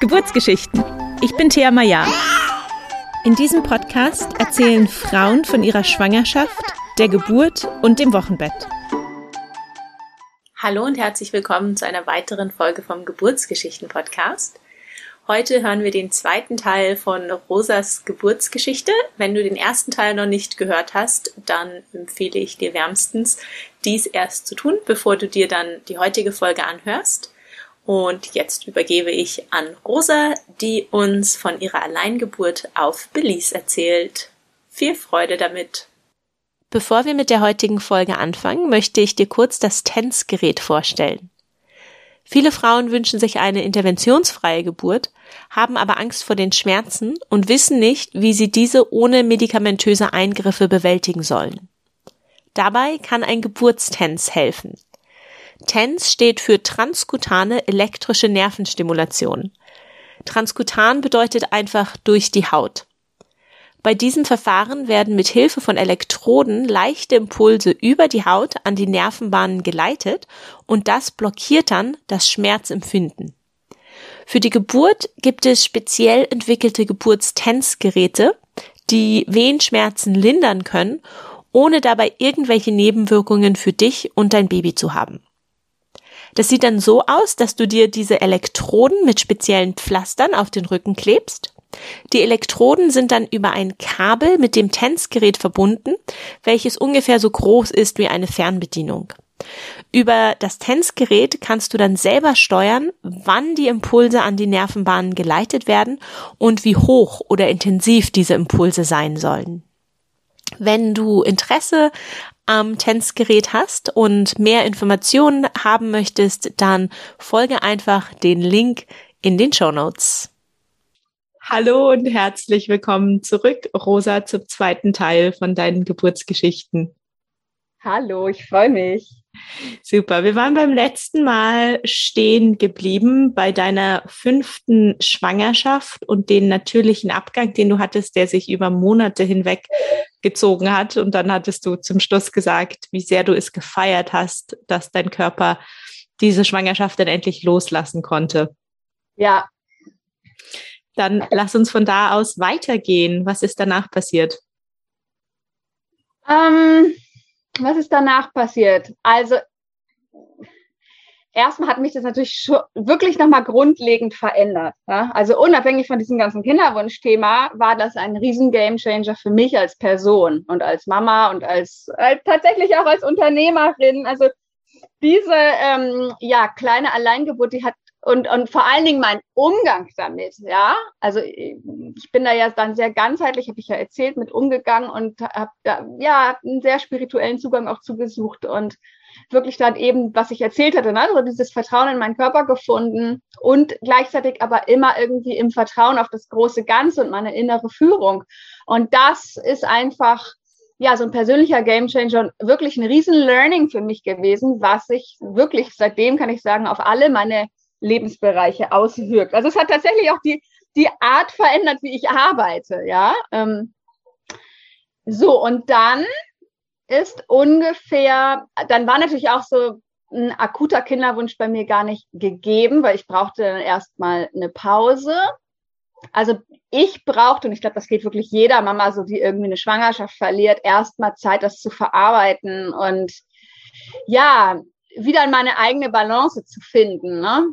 Geburtsgeschichten. Ich bin Thea Maya. In diesem Podcast erzählen Frauen von ihrer Schwangerschaft, der Geburt und dem Wochenbett. Hallo und herzlich willkommen zu einer weiteren Folge vom Geburtsgeschichten-Podcast. Heute hören wir den zweiten Teil von Rosas Geburtsgeschichte. Wenn du den ersten Teil noch nicht gehört hast, dann empfehle ich dir wärmstens, dies erst zu tun, bevor du dir dann die heutige Folge anhörst. Und jetzt übergebe ich an Rosa, die uns von ihrer Alleingeburt auf Belize erzählt. Viel Freude damit! Bevor wir mit der heutigen Folge anfangen, möchte ich dir kurz das TENS-Gerät vorstellen. Viele Frauen wünschen sich eine interventionsfreie Geburt, haben aber Angst vor den Schmerzen und wissen nicht, wie sie diese ohne medikamentöse Eingriffe bewältigen sollen. Dabei kann ein Geburtstens helfen. TENS steht für transkutane elektrische Nervenstimulation. Transkutan bedeutet einfach durch die Haut. Bei diesem Verfahren werden mit Hilfe von Elektroden leichte Impulse über die Haut an die Nervenbahnen geleitet und das blockiert dann das Schmerzempfinden. Für die Geburt gibt es speziell entwickelte Geburtstensgeräte, die Wehenschmerzen lindern können, ohne dabei irgendwelche Nebenwirkungen für dich und dein Baby zu haben. Das sieht dann so aus, dass du dir diese Elektroden mit speziellen Pflastern auf den Rücken klebst die Elektroden sind dann über ein Kabel mit dem TENS-Gerät verbunden, welches ungefähr so groß ist wie eine Fernbedienung. Über das TENS-Gerät kannst du dann selber steuern, wann die Impulse an die Nervenbahnen geleitet werden und wie hoch oder intensiv diese Impulse sein sollen. Wenn du Interesse am TENS-Gerät hast und mehr Informationen haben möchtest, dann folge einfach den Link in den Show Notes. Hallo und herzlich willkommen zurück, Rosa, zum zweiten Teil von deinen Geburtsgeschichten. Hallo, ich freue mich. Super. Wir waren beim letzten Mal stehen geblieben bei deiner fünften Schwangerschaft und den natürlichen Abgang, den du hattest, der sich über Monate hinweg gezogen hat. Und dann hattest du zum Schluss gesagt, wie sehr du es gefeiert hast, dass dein Körper diese Schwangerschaft dann endlich loslassen konnte. Ja, dann lass uns von da aus weitergehen. Was ist danach passiert? Ähm, was ist danach passiert? Also, erstmal hat mich das natürlich wirklich nochmal grundlegend verändert. Ja? Also unabhängig von diesem ganzen Kinderwunschthema war das ein riesen Gamechanger für mich als Person und als Mama und als, als tatsächlich auch als Unternehmerin. Also diese ähm, ja kleine Alleingeburt, die hat und, und vor allen Dingen mein Umgang damit, ja. Also ich bin da ja dann sehr ganzheitlich, habe ich ja erzählt, mit umgegangen und habe da ja einen sehr spirituellen Zugang auch zugesucht und wirklich dann eben, was ich erzählt hatte, ne? also dieses Vertrauen in meinen Körper gefunden und gleichzeitig aber immer irgendwie im Vertrauen auf das große Ganze und meine innere Führung. Und das ist einfach ja, so ein persönlicher Gamechanger und wirklich ein riesen Learning für mich gewesen, was ich wirklich seitdem kann ich sagen, auf alle meine Lebensbereiche auswirkt. Also es hat tatsächlich auch die, die Art verändert, wie ich arbeite, ja. Ähm, so, und dann ist ungefähr, dann war natürlich auch so ein akuter Kinderwunsch bei mir gar nicht gegeben, weil ich brauchte dann erstmal eine Pause. Also ich brauchte, und ich glaube, das geht wirklich jeder Mama, so die irgendwie eine Schwangerschaft verliert, erstmal Zeit, das zu verarbeiten und ja, wieder meine eigene Balance zu finden. Ne?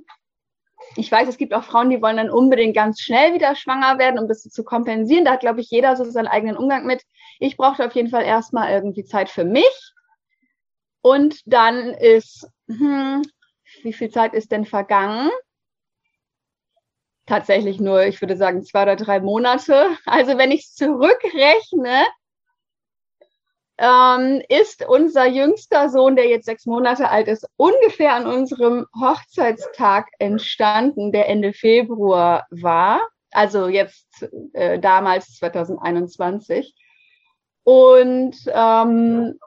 Ich weiß, es gibt auch Frauen, die wollen dann unbedingt ganz schnell wieder schwanger werden, um das zu kompensieren. Da hat, glaube ich, jeder so seinen eigenen Umgang mit. Ich brauchte auf jeden Fall erstmal irgendwie Zeit für mich. Und dann ist, hm, wie viel Zeit ist denn vergangen? Tatsächlich nur, ich würde sagen, zwei oder drei Monate. Also wenn ich es zurückrechne, ähm, ist unser jüngster Sohn, der jetzt sechs Monate alt ist, ungefähr an unserem Hochzeitstag entstanden, der Ende Februar war. Also jetzt äh, damals 2021. Und ähm,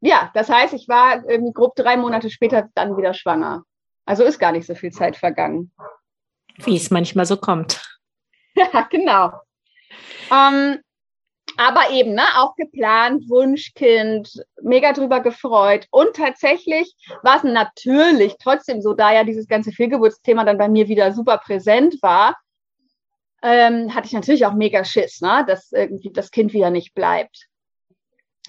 ja, das heißt, ich war irgendwie grob drei Monate später dann wieder schwanger. Also ist gar nicht so viel Zeit vergangen. Wie es manchmal so kommt. Ja, genau. Ähm, Aber eben, ne, auch geplant, Wunschkind, mega drüber gefreut. Und tatsächlich war es natürlich trotzdem so, da ja dieses ganze Fehlgeburtsthema dann bei mir wieder super präsent war, ähm, hatte ich natürlich auch mega Schiss, ne, dass irgendwie das Kind wieder nicht bleibt.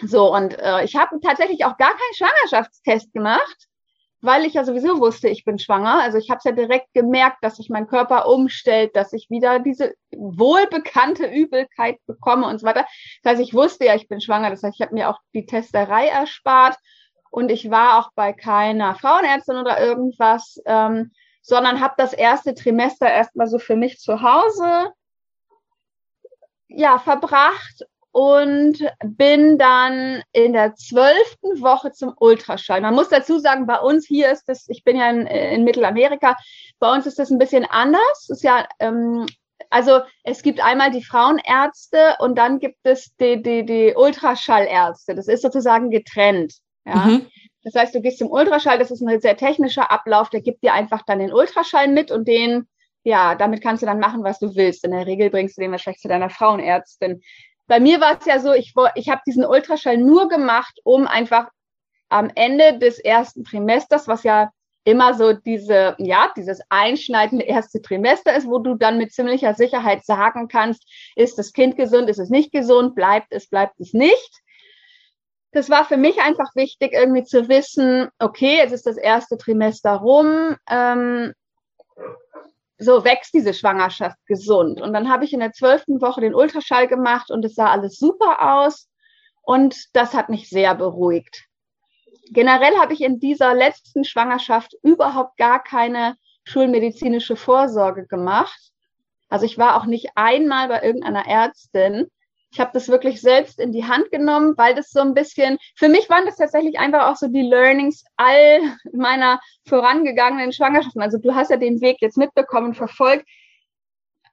So, und äh, ich habe tatsächlich auch gar keinen Schwangerschaftstest gemacht, weil ich ja sowieso wusste, ich bin schwanger. Also ich habe es ja direkt gemerkt, dass sich mein Körper umstellt, dass ich wieder diese wohlbekannte Übelkeit bekomme und so weiter. Das heißt, ich wusste ja, ich bin schwanger. Das heißt, ich habe mir auch die Testerei erspart und ich war auch bei keiner Frauenärztin oder irgendwas, ähm, sondern habe das erste Trimester erstmal so für mich zu Hause ja verbracht und bin dann in der zwölften Woche zum Ultraschall. Man muss dazu sagen, bei uns hier ist das, ich bin ja in, in Mittelamerika, bei uns ist das ein bisschen anders. Ist ja, ähm, also es gibt einmal die Frauenärzte und dann gibt es die, die, die Ultraschallärzte. Das ist sozusagen getrennt. Ja. Mhm. Das heißt, du gehst zum Ultraschall, das ist ein sehr technischer Ablauf, der gibt dir einfach dann den Ultraschall mit und den ja, damit kannst du dann machen, was du willst. In der Regel bringst du den wahrscheinlich zu deiner Frauenärztin bei mir war es ja so, ich, ich habe diesen Ultraschall nur gemacht, um einfach am Ende des ersten Trimesters, was ja immer so diese, ja, dieses einschneidende erste Trimester ist, wo du dann mit ziemlicher Sicherheit sagen kannst, ist das Kind gesund, ist es nicht gesund, bleibt es, bleibt es nicht. Das war für mich einfach wichtig, irgendwie zu wissen, okay, jetzt ist das erste Trimester rum, ähm, so wächst diese Schwangerschaft gesund. Und dann habe ich in der zwölften Woche den Ultraschall gemacht und es sah alles super aus. Und das hat mich sehr beruhigt. Generell habe ich in dieser letzten Schwangerschaft überhaupt gar keine schulmedizinische Vorsorge gemacht. Also ich war auch nicht einmal bei irgendeiner Ärztin ich habe das wirklich selbst in die Hand genommen, weil das so ein bisschen, für mich waren das tatsächlich einfach auch so die Learnings all meiner vorangegangenen Schwangerschaften. Also du hast ja den Weg jetzt mitbekommen, verfolgt.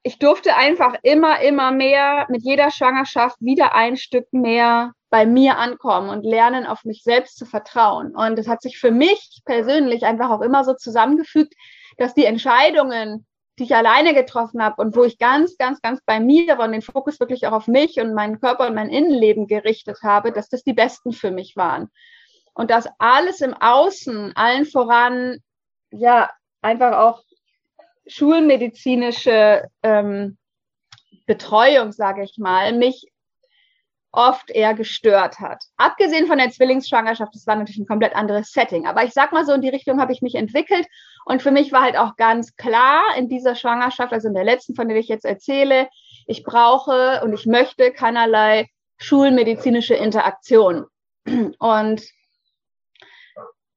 Ich durfte einfach immer, immer mehr mit jeder Schwangerschaft wieder ein Stück mehr bei mir ankommen und lernen, auf mich selbst zu vertrauen. Und es hat sich für mich persönlich einfach auch immer so zusammengefügt, dass die Entscheidungen, die ich alleine getroffen habe und wo ich ganz, ganz, ganz bei mir war und den Fokus wirklich auch auf mich und meinen Körper und mein Innenleben gerichtet habe, dass das die besten für mich waren. Und dass alles im Außen, allen voran, ja, einfach auch schulmedizinische ähm, Betreuung, sage ich mal, mich oft eher gestört hat. Abgesehen von der Zwillingsschwangerschaft, das war natürlich ein komplett anderes Setting. Aber ich sag mal so, in die Richtung habe ich mich entwickelt. Und für mich war halt auch ganz klar in dieser Schwangerschaft, also in der letzten, von der ich jetzt erzähle, ich brauche und ich möchte keinerlei schulmedizinische Interaktion. Und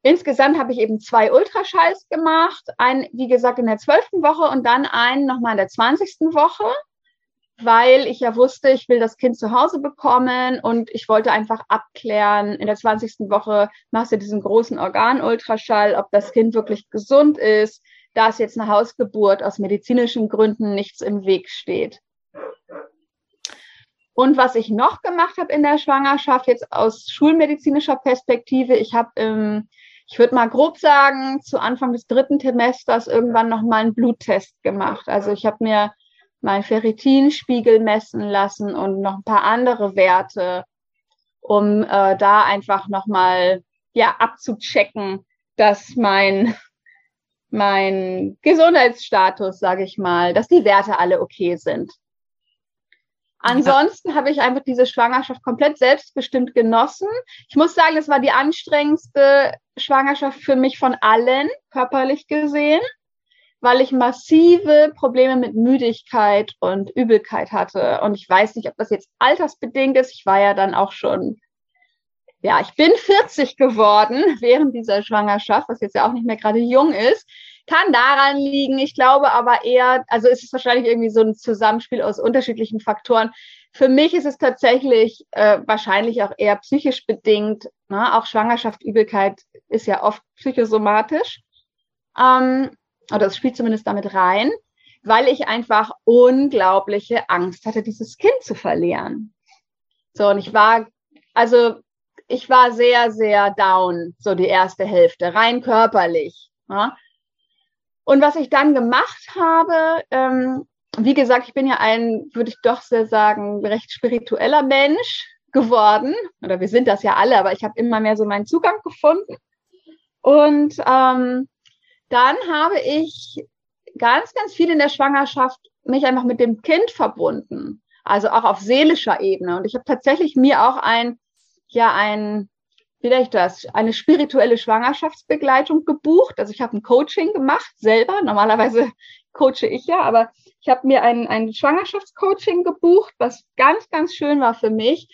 Insgesamt habe ich eben zwei Ultraschalls gemacht, einen, wie gesagt, in der zwölften Woche und dann einen nochmal in der zwanzigsten Woche weil ich ja wusste, ich will das Kind zu Hause bekommen und ich wollte einfach abklären, in der 20. Woche machst du diesen großen Organultraschall, ob das Kind wirklich gesund ist, da es jetzt eine Hausgeburt aus medizinischen Gründen nichts im Weg steht. Und was ich noch gemacht habe in der Schwangerschaft, jetzt aus schulmedizinischer Perspektive, ich habe im ich würde mal grob sagen, zu Anfang des dritten Semesters irgendwann nochmal einen Bluttest gemacht. Also ich habe mir mein Ferritinspiegel messen lassen und noch ein paar andere Werte, um äh, da einfach nochmal ja, abzuchecken, dass mein, mein Gesundheitsstatus, sage ich mal, dass die Werte alle okay sind. Ansonsten ja. habe ich einfach diese Schwangerschaft komplett selbstbestimmt genossen. Ich muss sagen, es war die anstrengendste Schwangerschaft für mich von allen, körperlich gesehen weil ich massive Probleme mit Müdigkeit und Übelkeit hatte. Und ich weiß nicht, ob das jetzt altersbedingt ist. Ich war ja dann auch schon, ja, ich bin 40 geworden während dieser Schwangerschaft, was jetzt ja auch nicht mehr gerade jung ist. Kann daran liegen. Ich glaube aber eher, also ist es wahrscheinlich irgendwie so ein Zusammenspiel aus unterschiedlichen Faktoren. Für mich ist es tatsächlich äh, wahrscheinlich auch eher psychisch bedingt. Ne? Auch Schwangerschaft, Übelkeit ist ja oft psychosomatisch. Ähm, oder das spielt zumindest damit rein, weil ich einfach unglaubliche Angst hatte, dieses Kind zu verlieren. So, und ich war, also ich war sehr, sehr down, so die erste Hälfte, rein körperlich. Ja. Und was ich dann gemacht habe, ähm, wie gesagt, ich bin ja ein, würde ich doch sehr sagen, recht spiritueller Mensch geworden. Oder wir sind das ja alle, aber ich habe immer mehr so meinen Zugang gefunden. Und ähm, dann habe ich ganz, ganz viel in der Schwangerschaft mich einfach mit dem Kind verbunden. Also auch auf seelischer Ebene. Und ich habe tatsächlich mir auch ein, ja, ein, wie ich das, eine spirituelle Schwangerschaftsbegleitung gebucht. Also ich habe ein Coaching gemacht selber. Normalerweise coache ich ja, aber ich habe mir ein, ein Schwangerschaftscoaching gebucht, was ganz, ganz schön war für mich,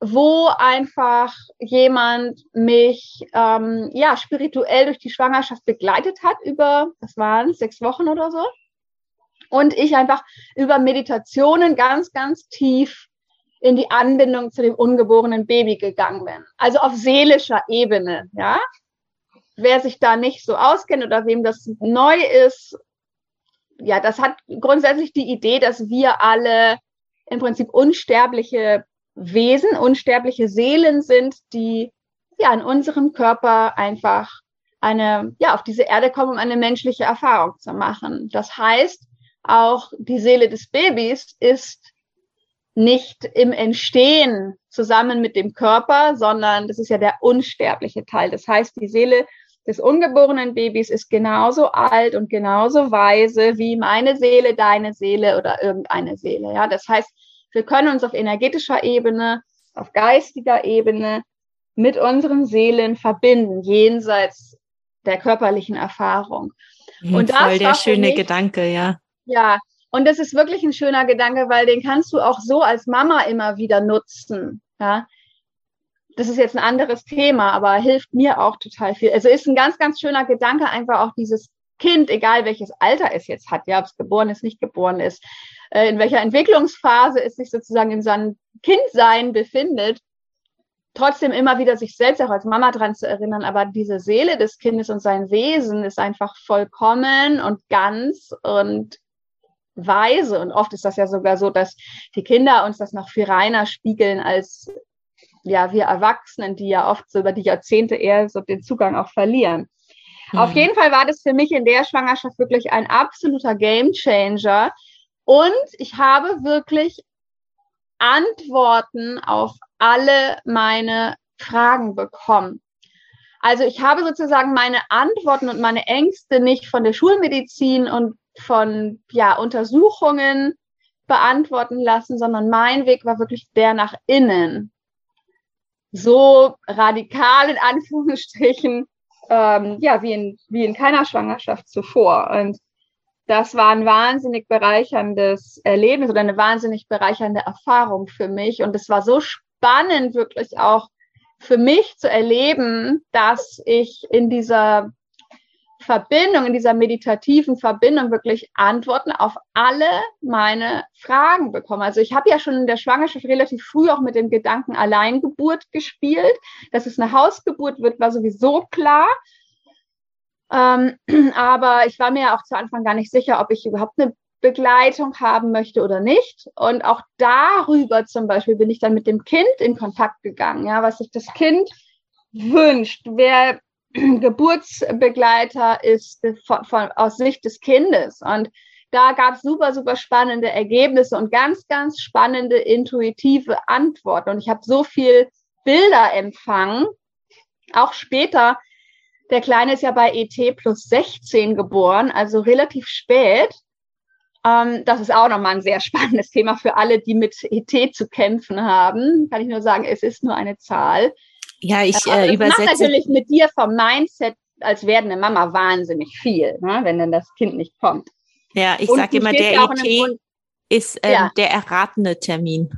wo einfach jemand mich ähm, ja spirituell durch die Schwangerschaft begleitet hat über, das waren sechs Wochen oder so. Und ich einfach über Meditationen ganz, ganz tief in die Anbindung zu dem ungeborenen Baby gegangen bin. Also auf seelischer Ebene, ja. Wer sich da nicht so auskennt oder wem das neu ist, ja, das hat grundsätzlich die Idee, dass wir alle im Prinzip unsterbliche Wesen, unsterbliche Seelen sind, die ja in unserem Körper einfach eine, ja, auf diese Erde kommen, um eine menschliche Erfahrung zu machen. Das heißt, auch die Seele des Babys ist nicht im Entstehen zusammen mit dem Körper, sondern das ist ja der unsterbliche Teil. Das heißt, die Seele des ungeborenen Babys ist genauso alt und genauso weise wie meine Seele, deine Seele oder irgendeine Seele. Ja, das heißt, wir können uns auf energetischer Ebene, auf geistiger Ebene mit unseren Seelen verbinden, jenseits der körperlichen Erfahrung. Mhm, und das voll der schöne mich, Gedanke, ja. Ja, und das ist wirklich ein schöner Gedanke, weil den kannst du auch so als Mama immer wieder nutzen. Ja, das ist jetzt ein anderes Thema, aber hilft mir auch total viel. Also ist ein ganz, ganz schöner Gedanke, einfach auch dieses Kind, egal welches Alter es jetzt hat, ja, ob es geboren ist, nicht geboren ist, äh, in welcher Entwicklungsphase es sich sozusagen in seinem Kindsein befindet, trotzdem immer wieder sich selbst auch als Mama dran zu erinnern, aber diese Seele des Kindes und sein Wesen ist einfach vollkommen und ganz und weise. Und oft ist das ja sogar so, dass die Kinder uns das noch viel reiner spiegeln als ja, wir Erwachsenen, die ja oft so über die Jahrzehnte eher so den Zugang auch verlieren. Mhm. Auf jeden Fall war das für mich in der Schwangerschaft wirklich ein absoluter Gamechanger, und ich habe wirklich Antworten auf alle meine Fragen bekommen. Also ich habe sozusagen meine Antworten und meine Ängste nicht von der Schulmedizin und von ja, Untersuchungen beantworten lassen, sondern mein Weg war wirklich der nach innen. So radikal in Anführungsstrichen, ähm, ja, wie in, wie in keiner Schwangerschaft zuvor. Und das war ein wahnsinnig bereicherndes Erlebnis oder eine wahnsinnig bereichernde Erfahrung für mich. Und es war so spannend, wirklich auch für mich zu erleben, dass ich in dieser Verbindung, in dieser meditativen Verbindung wirklich Antworten auf alle meine Fragen bekomme. Also ich habe ja schon in der Schwangerschaft relativ früh auch mit dem Gedanken Alleingeburt gespielt. Dass es eine Hausgeburt wird, war sowieso klar. Ähm, aber ich war mir auch zu Anfang gar nicht sicher, ob ich überhaupt eine Begleitung haben möchte oder nicht. Und auch darüber zum Beispiel bin ich dann mit dem Kind in Kontakt gegangen, ja, was sich das Kind wünscht, wer Geburtsbegleiter ist von, von, aus Sicht des Kindes. Und da gab es super, super spannende Ergebnisse und ganz, ganz spannende intuitive Antworten. Und ich habe so viel Bilder empfangen, auch später der Kleine ist ja bei ET plus 16 geboren, also relativ spät. Ähm, das ist auch nochmal ein sehr spannendes Thema für alle, die mit ET zu kämpfen haben. Kann ich nur sagen, es ist nur eine Zahl. Ja, ich äh, übersetze. Das macht natürlich mit dir vom Mindset als werdende Mama wahnsinnig viel, ne, wenn dann das Kind nicht kommt. Ja, ich sage immer, der ET ist ähm, ja. der erratene Termin.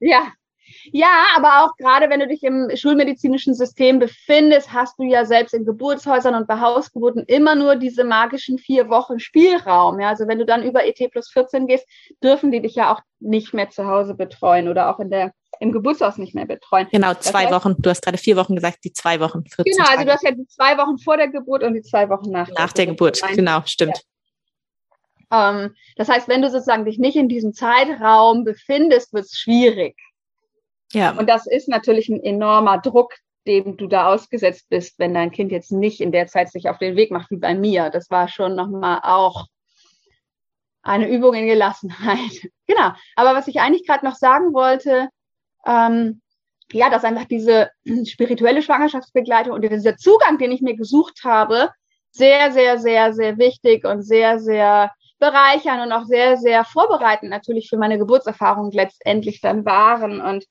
Ja, ja, aber auch gerade wenn du dich im schulmedizinischen System befindest, hast du ja selbst in Geburtshäusern und bei Hausgeburten immer nur diese magischen vier Wochen Spielraum. Ja, also wenn du dann über ET plus 14 gehst, dürfen die dich ja auch nicht mehr zu Hause betreuen oder auch in der im Geburtshaus nicht mehr betreuen. Genau, zwei das heißt, Wochen. Du hast gerade vier Wochen gesagt, die zwei Wochen. 14 genau, also Tage. du hast ja die zwei Wochen vor der Geburt und die zwei Wochen nach, nach der Geburt. Geburt. Genau, stimmt. Ja. Ähm, das heißt, wenn du sozusagen dich nicht in diesem Zeitraum befindest, wird es schwierig. Ja. Und das ist natürlich ein enormer Druck, dem du da ausgesetzt bist, wenn dein Kind jetzt nicht in der Zeit sich auf den Weg macht, wie bei mir. Das war schon nochmal auch eine Übung in Gelassenheit. genau. Aber was ich eigentlich gerade noch sagen wollte, ähm, ja, dass einfach diese spirituelle Schwangerschaftsbegleitung und dieser Zugang, den ich mir gesucht habe, sehr, sehr, sehr, sehr wichtig und sehr, sehr bereichern und auch sehr, sehr vorbereitend natürlich für meine Geburtserfahrung letztendlich dann waren. Und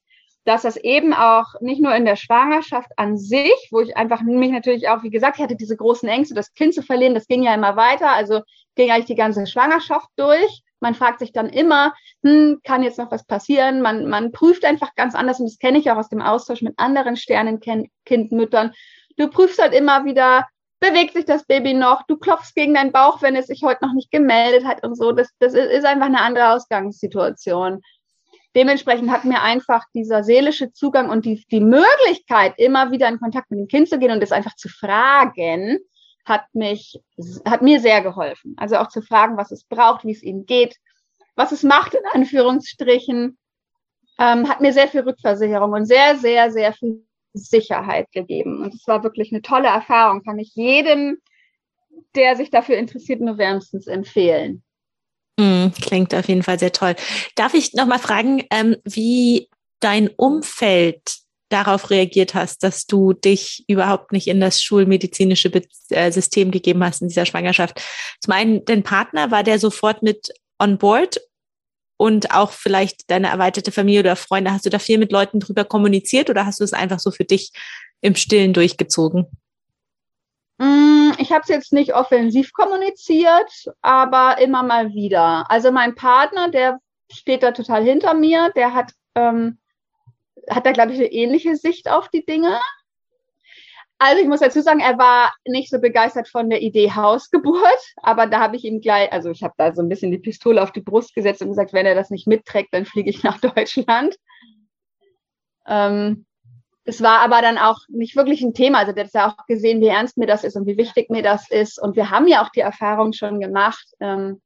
dass das eben auch nicht nur in der Schwangerschaft an sich, wo ich einfach mich natürlich auch, wie gesagt, ich hatte diese großen Ängste, das Kind zu verlieren, das ging ja immer weiter, also ging eigentlich die ganze Schwangerschaft durch. Man fragt sich dann immer, hm, kann jetzt noch was passieren? Man, man prüft einfach ganz anders und das kenne ich auch aus dem Austausch mit anderen Sternenkindmüttern. Du prüfst halt immer wieder, bewegt sich das Baby noch, du klopfst gegen deinen Bauch, wenn es sich heute noch nicht gemeldet hat und so. Das, das ist einfach eine andere Ausgangssituation. Dementsprechend hat mir einfach dieser seelische Zugang und die, die Möglichkeit, immer wieder in Kontakt mit dem Kind zu gehen und es einfach zu fragen, hat mich, hat mir sehr geholfen. Also auch zu fragen, was es braucht, wie es ihm geht, was es macht, in Anführungsstrichen, ähm, hat mir sehr viel Rückversicherung und sehr, sehr, sehr viel Sicherheit gegeben. Und es war wirklich eine tolle Erfahrung. Kann ich jedem, der sich dafür interessiert, nur wärmstens empfehlen. Mm, klingt auf jeden Fall sehr toll. Darf ich noch mal fragen, ähm, wie dein Umfeld darauf reagiert hast, dass du dich überhaupt nicht in das schulmedizinische Be äh, System gegeben hast in dieser Schwangerschaft? Zum einen, dein Partner, war der sofort mit on board und auch vielleicht deine erweiterte Familie oder Freunde, hast du da viel mit Leuten drüber kommuniziert oder hast du es einfach so für dich im Stillen durchgezogen? Mm, ich habe es jetzt nicht offensiv kommuniziert, aber immer mal wieder. Also mein Partner, der steht da total hinter mir, der hat, ähm, hat da, glaube ich, eine ähnliche Sicht auf die Dinge. Also ich muss dazu sagen, er war nicht so begeistert von der Idee Hausgeburt, aber da habe ich ihm gleich, also ich habe da so ein bisschen die Pistole auf die Brust gesetzt und gesagt, wenn er das nicht mitträgt, dann fliege ich nach Deutschland. Ähm, es war aber dann auch nicht wirklich ein Thema. Also der hat ja auch gesehen, wie ernst mir das ist und wie wichtig mir das ist. Und wir haben ja auch die Erfahrung schon gemacht. Ähm,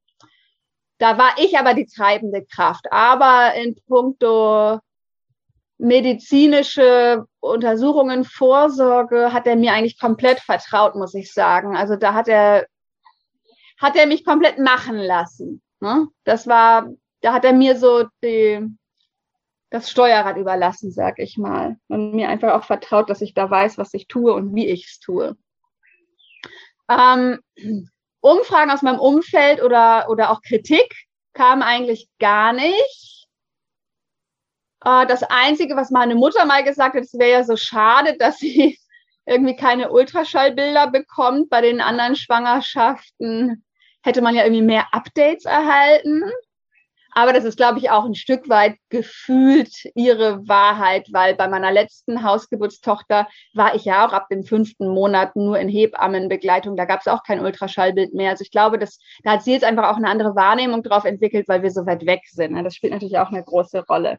da war ich aber die treibende Kraft. Aber in puncto medizinische Untersuchungen, Vorsorge hat er mir eigentlich komplett vertraut, muss ich sagen. Also da hat er, hat er mich komplett machen lassen. Ne? Das war, da hat er mir so die, das Steuerrad überlassen, sag ich mal. Und mir einfach auch vertraut, dass ich da weiß, was ich tue und wie ich es tue. Ähm, Umfragen aus meinem Umfeld oder, oder auch Kritik kam eigentlich gar nicht äh, das Einzige, was meine Mutter mal gesagt hat, es wäre ja so schade, dass sie irgendwie keine Ultraschallbilder bekommt. Bei den anderen Schwangerschaften hätte man ja irgendwie mehr Updates erhalten. Aber das ist, glaube ich, auch ein Stück weit gefühlt ihre Wahrheit, weil bei meiner letzten Hausgeburtstochter war ich ja auch ab dem fünften Monat nur in Hebammenbegleitung. Da gab es auch kein Ultraschallbild mehr. Also ich glaube, das, da hat sie jetzt einfach auch eine andere Wahrnehmung drauf entwickelt, weil wir so weit weg sind. Das spielt natürlich auch eine große Rolle.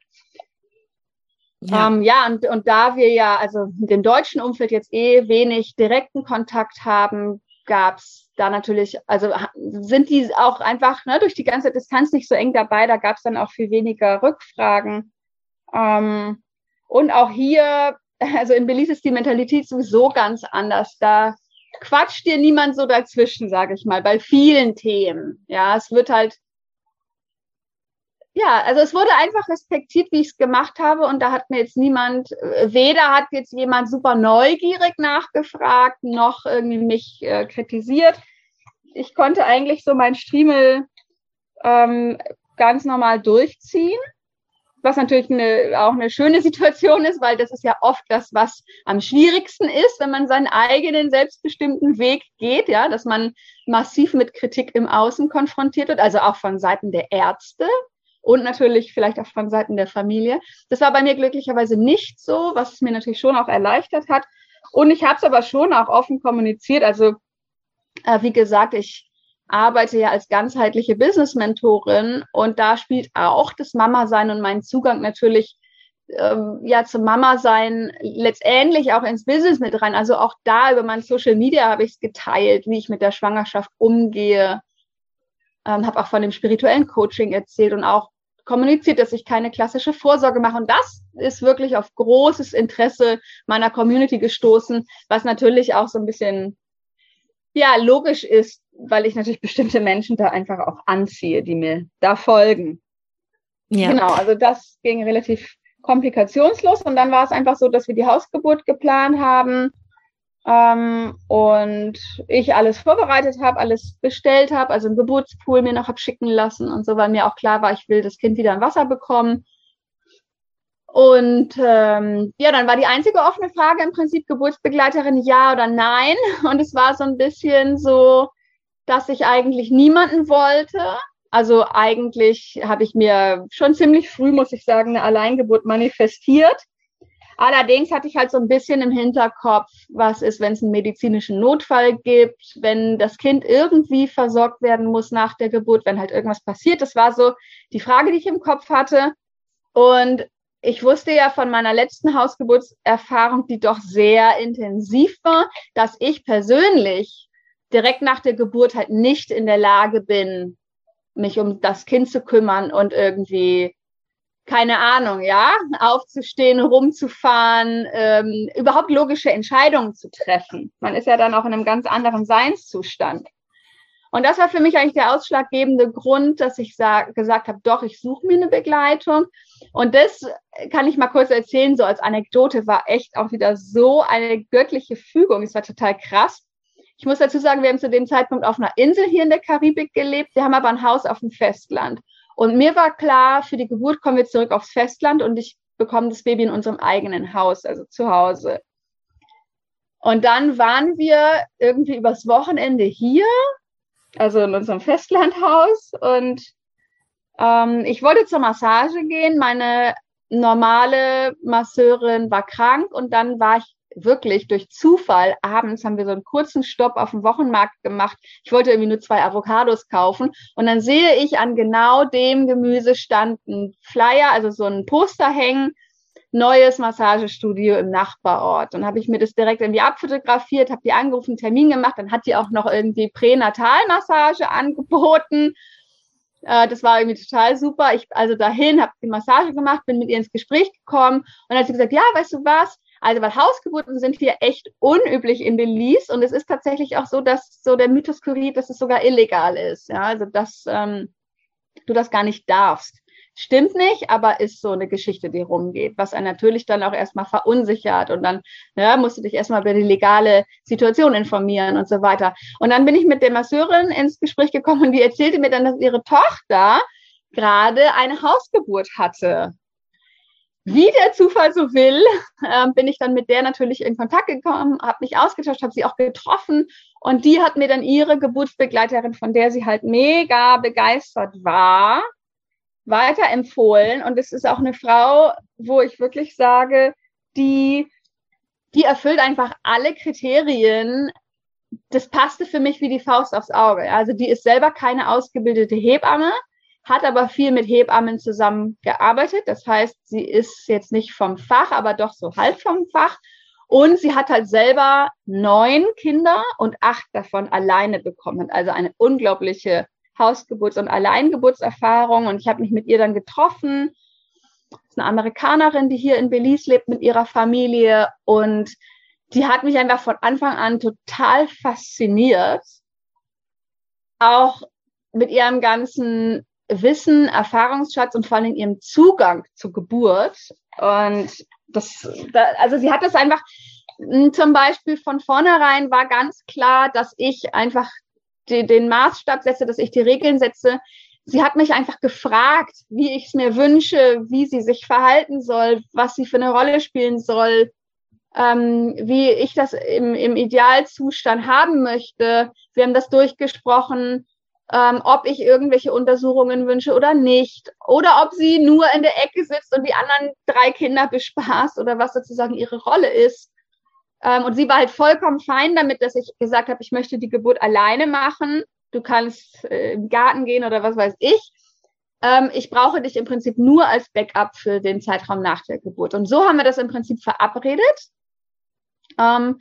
Ja, ähm, ja und, und da wir ja also mit dem deutschen Umfeld jetzt eh wenig direkten Kontakt haben, gab es da natürlich, also sind die auch einfach ne, durch die ganze Distanz nicht so eng dabei, da gab es dann auch viel weniger Rückfragen. Ähm, und auch hier, also in Belize ist die Mentalität sowieso ganz anders. Da quatscht dir niemand so dazwischen, sage ich mal, bei vielen Themen. Ja, es wird halt ja, also es wurde einfach respektiert, wie ich es gemacht habe. Und da hat mir jetzt niemand, äh, weder hat jetzt jemand super neugierig nachgefragt, noch irgendwie mich äh, kritisiert. Ich konnte eigentlich so mein Striemel ähm, ganz normal durchziehen. Was natürlich eine, auch eine schöne Situation ist, weil das ist ja oft das, was am schwierigsten ist, wenn man seinen eigenen selbstbestimmten Weg geht, ja, dass man massiv mit Kritik im Außen konfrontiert wird, also auch von Seiten der Ärzte, und natürlich vielleicht auch von Seiten der Familie. Das war bei mir glücklicherweise nicht so, was es mir natürlich schon auch erleichtert hat. Und ich habe es aber schon auch offen kommuniziert. Also äh, wie gesagt, ich arbeite ja als ganzheitliche Business-Mentorin und da spielt auch das Mama-Sein und mein Zugang natürlich ähm, ja zum Mama-Sein letztendlich auch ins Business mit rein. Also auch da über mein Social Media habe ich es geteilt, wie ich mit der Schwangerschaft umgehe. Ähm, habe auch von dem spirituellen Coaching erzählt und auch kommuniziert, dass ich keine klassische Vorsorge mache. Und das ist wirklich auf großes Interesse meiner Community gestoßen, was natürlich auch so ein bisschen ja, logisch ist, weil ich natürlich bestimmte Menschen da einfach auch anziehe, die mir da folgen. Ja. Genau, also das ging relativ komplikationslos und dann war es einfach so, dass wir die Hausgeburt geplant haben ähm, und ich alles vorbereitet habe, alles bestellt habe, also einen Geburtspool mir noch hab schicken lassen und so, weil mir auch klar war, ich will das Kind wieder ein Wasser bekommen. Und ähm, ja, dann war die einzige offene Frage im Prinzip Geburtsbegleiterin ja oder nein. Und es war so ein bisschen so, dass ich eigentlich niemanden wollte. Also eigentlich habe ich mir schon ziemlich früh, muss ich sagen, eine Alleingeburt manifestiert. Allerdings hatte ich halt so ein bisschen im Hinterkopf, was ist, wenn es einen medizinischen Notfall gibt, wenn das Kind irgendwie versorgt werden muss nach der Geburt, wenn halt irgendwas passiert. Das war so die Frage, die ich im Kopf hatte. Und ich wusste ja von meiner letzten Hausgeburtserfahrung, die doch sehr intensiv war, dass ich persönlich direkt nach der Geburt halt nicht in der Lage bin, mich um das Kind zu kümmern und irgendwie keine Ahnung, ja, aufzustehen, rumzufahren, ähm, überhaupt logische Entscheidungen zu treffen. Man ist ja dann auch in einem ganz anderen Seinszustand. Und das war für mich eigentlich der ausschlaggebende Grund, dass ich gesagt habe, doch, ich suche mir eine Begleitung. Und das kann ich mal kurz erzählen, so als Anekdote war echt auch wieder so eine göttliche Fügung. Es war total krass. Ich muss dazu sagen, wir haben zu dem Zeitpunkt auf einer Insel hier in der Karibik gelebt. Wir haben aber ein Haus auf dem Festland. Und mir war klar, für die Geburt kommen wir zurück aufs Festland und ich bekomme das Baby in unserem eigenen Haus, also zu Hause. Und dann waren wir irgendwie übers Wochenende hier, also in unserem Festlandhaus. Und ähm, ich wollte zur Massage gehen. Meine normale Masseurin war krank und dann war ich wirklich durch Zufall, abends haben wir so einen kurzen Stopp auf dem Wochenmarkt gemacht. Ich wollte irgendwie nur zwei Avocados kaufen und dann sehe ich an genau dem Gemüsestand ein Flyer, also so ein Poster hängen, neues Massagestudio im Nachbarort. Dann habe ich mir das direkt irgendwie abfotografiert, habe die angerufen, einen Termin gemacht, dann hat die auch noch irgendwie Pränatalmassage angeboten. Äh, das war irgendwie total super. Ich also dahin, habe die Massage gemacht, bin mit ihr ins Gespräch gekommen und hat sie gesagt, ja, weißt du was, also, weil Hausgeburten sind hier echt unüblich in Belize und es ist tatsächlich auch so, dass so der Mythos kuriert, dass es sogar illegal ist. Ja, also, dass ähm, du das gar nicht darfst. Stimmt nicht, aber ist so eine Geschichte, die rumgeht, was einen natürlich dann auch erstmal verunsichert und dann ja, musst du dich erstmal über die legale Situation informieren und so weiter. Und dann bin ich mit der Masseurin ins Gespräch gekommen und die erzählte mir dann, dass ihre Tochter gerade eine Hausgeburt hatte. Wie der Zufall so will, äh, bin ich dann mit der natürlich in Kontakt gekommen, habe mich ausgetauscht, habe sie auch getroffen und die hat mir dann ihre Geburtsbegleiterin, von der sie halt mega begeistert war, weiterempfohlen. Und es ist auch eine Frau, wo ich wirklich sage, die, die erfüllt einfach alle Kriterien. Das passte für mich wie die Faust aufs Auge. Also die ist selber keine ausgebildete Hebamme, hat aber viel mit Hebammen zusammengearbeitet. Das heißt, sie ist jetzt nicht vom Fach, aber doch so halb vom Fach. Und sie hat halt selber neun Kinder und acht davon alleine bekommen. Also eine unglaubliche Hausgeburts- und Alleingeburtserfahrung. Und ich habe mich mit ihr dann getroffen. Das ist eine Amerikanerin, die hier in Belize lebt mit ihrer Familie. Und die hat mich einfach von Anfang an total fasziniert. Auch mit ihrem ganzen Wissen, Erfahrungsschatz und vor allem ihrem Zugang zur Geburt. Und das, da, also sie hat das einfach hm, zum Beispiel von vornherein war ganz klar, dass ich einfach die, den Maßstab setze, dass ich die Regeln setze. Sie hat mich einfach gefragt, wie ich es mir wünsche, wie sie sich verhalten soll, was sie für eine Rolle spielen soll, ähm, wie ich das im, im Idealzustand haben möchte. Wir haben das durchgesprochen ähm, ob ich irgendwelche Untersuchungen wünsche oder nicht. Oder ob sie nur in der Ecke sitzt und die anderen drei Kinder bespaßt oder was sozusagen ihre Rolle ist. Ähm, und sie war halt vollkommen fein damit, dass ich gesagt habe, ich möchte die Geburt alleine machen. Du kannst äh, im Garten gehen oder was weiß ich. Ähm, ich brauche dich im Prinzip nur als Backup für den Zeitraum nach der Geburt. Und so haben wir das im Prinzip verabredet. Ähm,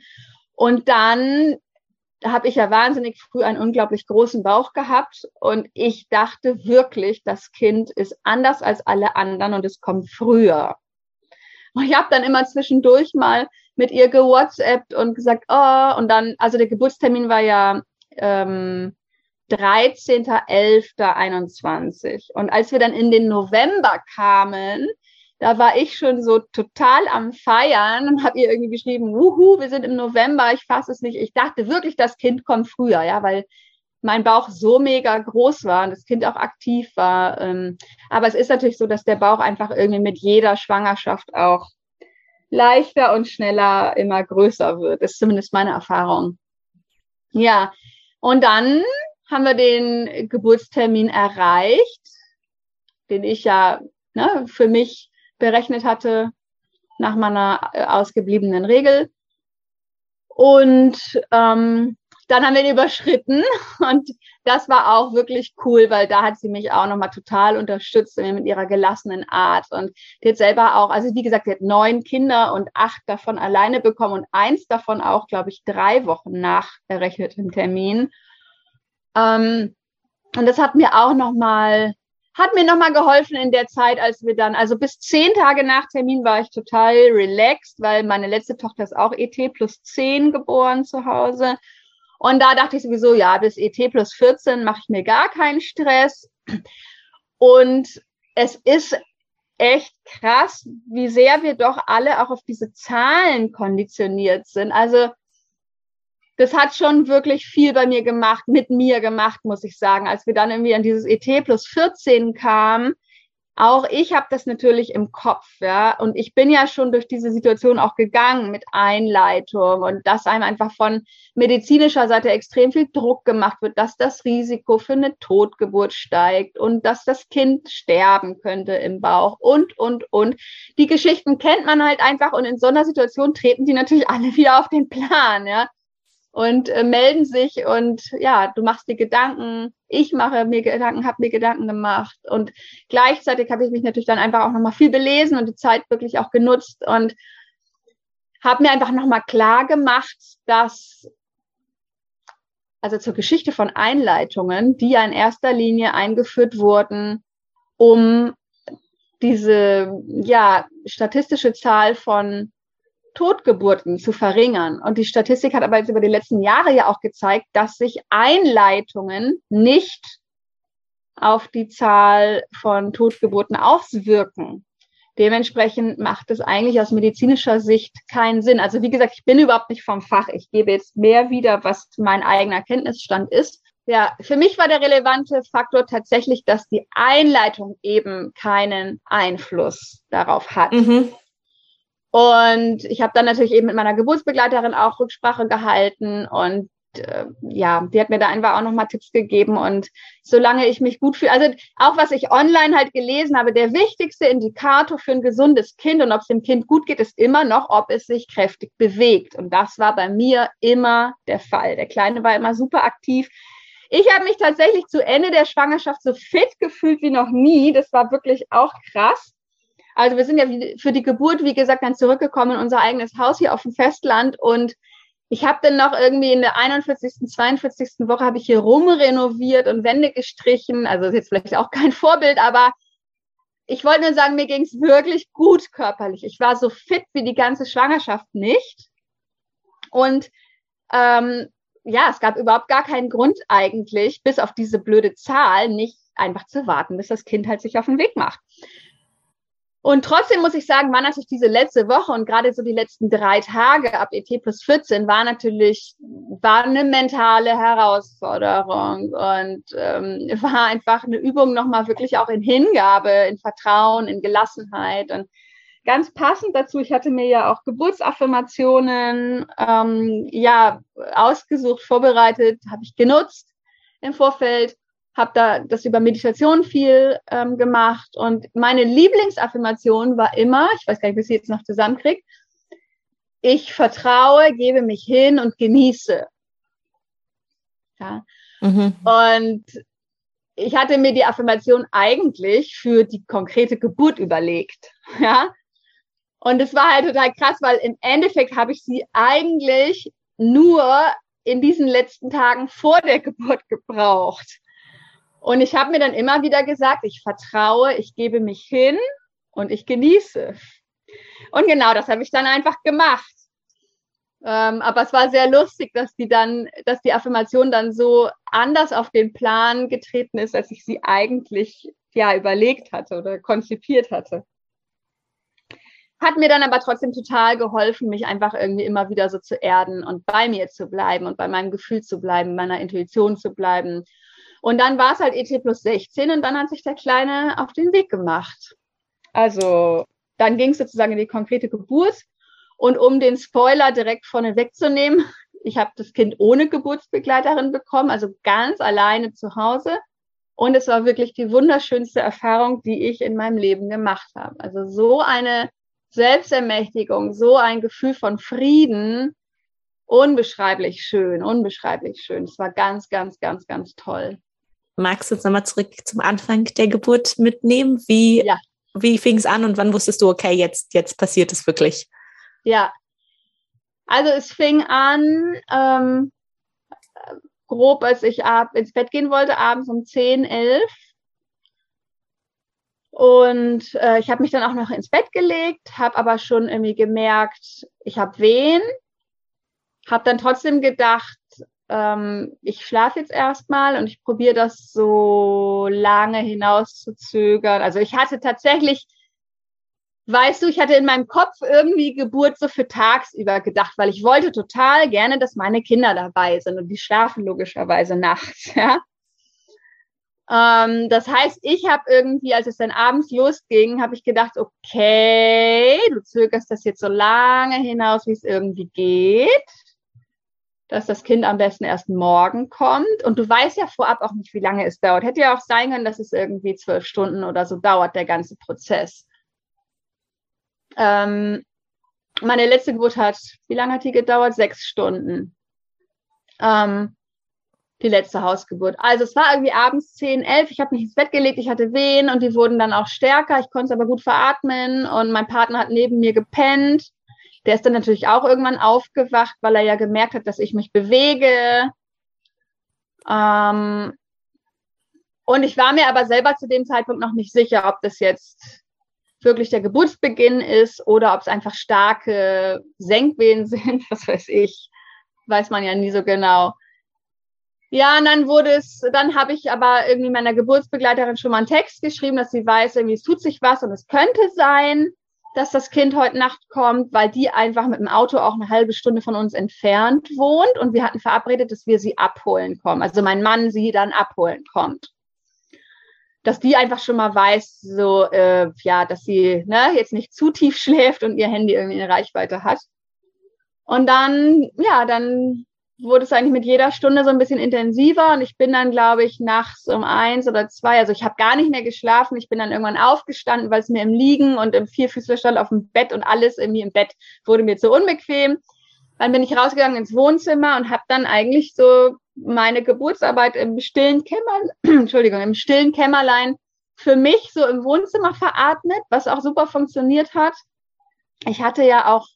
und dann da habe ich ja wahnsinnig früh einen unglaublich großen Bauch gehabt und ich dachte wirklich, das Kind ist anders als alle anderen und es kommt früher. Und ich habe dann immer zwischendurch mal mit ihr gewhatsappt und gesagt, oh, und dann, also der Geburtstermin war ja ähm, 13.11.21. Und als wir dann in den November kamen, da war ich schon so total am Feiern und habe ihr irgendwie geschrieben, wuhu, wir sind im November, ich fasse es nicht. Ich dachte wirklich, das Kind kommt früher, ja, weil mein Bauch so mega groß war und das Kind auch aktiv war. Ähm, aber es ist natürlich so, dass der Bauch einfach irgendwie mit jeder Schwangerschaft auch leichter und schneller immer größer wird. Das ist zumindest meine Erfahrung. Ja, und dann haben wir den Geburtstermin erreicht, den ich ja ne, für mich berechnet hatte nach meiner äh, ausgebliebenen Regel. Und ähm, dann haben wir ihn überschritten und das war auch wirklich cool, weil da hat sie mich auch nochmal total unterstützt mit ihrer gelassenen Art und die hat selber auch, also wie gesagt, die hat neun Kinder und acht davon alleine bekommen und eins davon auch, glaube ich, drei Wochen nach errechnetem Termin. Ähm, und das hat mir auch nochmal hat mir nochmal geholfen in der Zeit, als wir dann, also bis zehn Tage nach Termin war ich total relaxed, weil meine letzte Tochter ist auch ET plus zehn geboren zu Hause. Und da dachte ich sowieso, ja, bis ET plus 14 mache ich mir gar keinen Stress. Und es ist echt krass, wie sehr wir doch alle auch auf diese Zahlen konditioniert sind. Also das hat schon wirklich viel bei mir gemacht, mit mir gemacht, muss ich sagen. Als wir dann irgendwie an dieses ET plus 14 kamen, auch ich habe das natürlich im Kopf, ja. Und ich bin ja schon durch diese Situation auch gegangen mit Einleitung und dass einem einfach von medizinischer Seite extrem viel Druck gemacht wird, dass das Risiko für eine Totgeburt steigt und dass das Kind sterben könnte im Bauch und, und, und. Die Geschichten kennt man halt einfach und in so einer Situation treten die natürlich alle wieder auf den Plan, ja und äh, melden sich und ja, du machst dir Gedanken, ich mache mir Gedanken, habe mir Gedanken gemacht. Und gleichzeitig habe ich mich natürlich dann einfach auch nochmal viel belesen und die Zeit wirklich auch genutzt und habe mir einfach nochmal klar gemacht, dass also zur Geschichte von Einleitungen, die ja in erster Linie eingeführt wurden, um diese ja statistische Zahl von Totgeburten zu verringern. Und die Statistik hat aber jetzt über die letzten Jahre ja auch gezeigt, dass sich Einleitungen nicht auf die Zahl von Totgeburten auswirken. Dementsprechend macht es eigentlich aus medizinischer Sicht keinen Sinn. Also wie gesagt, ich bin überhaupt nicht vom Fach. Ich gebe jetzt mehr wieder, was mein eigener Kenntnisstand ist. Ja, für mich war der relevante Faktor tatsächlich, dass die Einleitung eben keinen Einfluss darauf hat. Mhm. Und ich habe dann natürlich eben mit meiner Geburtsbegleiterin auch Rücksprache gehalten und äh, ja, die hat mir da einfach auch nochmal Tipps gegeben und solange ich mich gut fühle, also auch was ich online halt gelesen habe, der wichtigste Indikator für ein gesundes Kind und ob es dem Kind gut geht, ist immer noch, ob es sich kräftig bewegt. Und das war bei mir immer der Fall. Der Kleine war immer super aktiv. Ich habe mich tatsächlich zu Ende der Schwangerschaft so fit gefühlt wie noch nie. Das war wirklich auch krass. Also wir sind ja für die Geburt, wie gesagt, dann zurückgekommen in unser eigenes Haus hier auf dem Festland und ich habe dann noch irgendwie in der 41., 42. Woche habe ich hier rumrenoviert und Wände gestrichen. Also ist jetzt vielleicht auch kein Vorbild, aber ich wollte nur sagen, mir ging es wirklich gut körperlich. Ich war so fit wie die ganze Schwangerschaft nicht. Und ähm, ja, es gab überhaupt gar keinen Grund eigentlich, bis auf diese blöde Zahl, nicht einfach zu warten, bis das Kind halt sich auf den Weg macht. Und trotzdem muss ich sagen, war natürlich diese letzte Woche und gerade so die letzten drei Tage ab ET plus 14 war natürlich, war eine mentale Herausforderung und ähm, war einfach eine Übung nochmal wirklich auch in Hingabe, in Vertrauen, in Gelassenheit und ganz passend dazu, ich hatte mir ja auch Geburtsaffirmationen ähm, ja ausgesucht, vorbereitet, habe ich genutzt im Vorfeld habe da das über Meditation viel ähm, gemacht und meine Lieblingsaffirmation war immer, ich weiß gar nicht, bis ich jetzt noch zusammenkriege, ich vertraue, gebe mich hin und genieße. Ja. Mhm. Und ich hatte mir die Affirmation eigentlich für die konkrete Geburt überlegt. Ja. Und es war halt total krass, weil im Endeffekt habe ich sie eigentlich nur in diesen letzten Tagen vor der Geburt gebraucht. Und ich habe mir dann immer wieder gesagt, ich vertraue, ich gebe mich hin und ich genieße. Und genau das habe ich dann einfach gemacht. Ähm, aber es war sehr lustig, dass die dann, dass die Affirmation dann so anders auf den Plan getreten ist, als ich sie eigentlich ja überlegt hatte oder konzipiert hatte. Hat mir dann aber trotzdem total geholfen, mich einfach irgendwie immer wieder so zu erden und bei mir zu bleiben und bei meinem Gefühl zu bleiben, meiner Intuition zu bleiben. Und dann war es halt ET plus 16 und dann hat sich der Kleine auf den Weg gemacht. Also dann ging es sozusagen in die konkrete Geburt. Und um den Spoiler direkt vorne wegzunehmen, ich habe das Kind ohne Geburtsbegleiterin bekommen, also ganz alleine zu Hause. Und es war wirklich die wunderschönste Erfahrung, die ich in meinem Leben gemacht habe. Also so eine Selbstermächtigung, so ein Gefühl von Frieden, unbeschreiblich schön, unbeschreiblich schön. Es war ganz, ganz, ganz, ganz toll. Magst du uns nochmal zurück zum Anfang der Geburt mitnehmen? Wie, ja. wie fing es an und wann wusstest du, okay, jetzt, jetzt passiert es wirklich? Ja, also es fing an, ähm, grob, als ich ab ins Bett gehen wollte, abends um 10, 11. Und äh, ich habe mich dann auch noch ins Bett gelegt, habe aber schon irgendwie gemerkt, ich habe Wehen. Habe dann trotzdem gedacht, ähm, ich schlafe jetzt erstmal und ich probiere das so lange hinaus zu zögern. Also ich hatte tatsächlich Weißt du, ich hatte in meinem Kopf irgendwie Geburt so für tagsüber gedacht, weil ich wollte total gerne, dass meine Kinder dabei sind und die schlafen logischerweise nachts, ja. Ähm, das heißt, ich habe irgendwie, als es dann abends losging, habe ich gedacht, okay, du zögerst das jetzt so lange hinaus, wie es irgendwie geht, dass das Kind am besten erst morgen kommt. Und du weißt ja vorab auch nicht, wie lange es dauert. Hätte ja auch sein können, dass es irgendwie zwölf Stunden oder so dauert, der ganze Prozess. Ähm, meine letzte Geburt hat, wie lange hat die gedauert? Sechs Stunden. Ähm, die letzte Hausgeburt. Also es war irgendwie abends 10, 11. Ich habe mich ins Bett gelegt, ich hatte Wehen und die wurden dann auch stärker. Ich konnte es aber gut veratmen und mein Partner hat neben mir gepennt. Der ist dann natürlich auch irgendwann aufgewacht, weil er ja gemerkt hat, dass ich mich bewege. Ähm, und ich war mir aber selber zu dem Zeitpunkt noch nicht sicher, ob das jetzt wirklich der Geburtsbeginn ist oder ob es einfach starke Senkwehen sind, was weiß ich, weiß man ja nie so genau. Ja, und dann wurde es, dann habe ich aber irgendwie meiner Geburtsbegleiterin schon mal einen Text geschrieben, dass sie weiß, irgendwie es tut sich was und es könnte sein, dass das Kind heute Nacht kommt, weil die einfach mit dem Auto auch eine halbe Stunde von uns entfernt wohnt und wir hatten verabredet, dass wir sie abholen kommen. Also mein Mann sie dann abholen kommt dass die einfach schon mal weiß, so, äh, ja, dass sie ne, jetzt nicht zu tief schläft und ihr Handy irgendwie eine Reichweite hat. Und dann, ja, dann wurde es eigentlich mit jeder Stunde so ein bisschen intensiver und ich bin dann, glaube ich, nachts um eins oder zwei, also ich habe gar nicht mehr geschlafen, ich bin dann irgendwann aufgestanden, weil es mir im Liegen und im Vierfüßlerstand auf dem Bett und alles irgendwie im Bett wurde mir zu unbequem. Dann bin ich rausgegangen ins Wohnzimmer und habe dann eigentlich so meine Geburtsarbeit im stillen Kämmer, Entschuldigung, im stillen Kämmerlein für mich so im Wohnzimmer veratmet, was auch super funktioniert hat. Ich hatte ja auch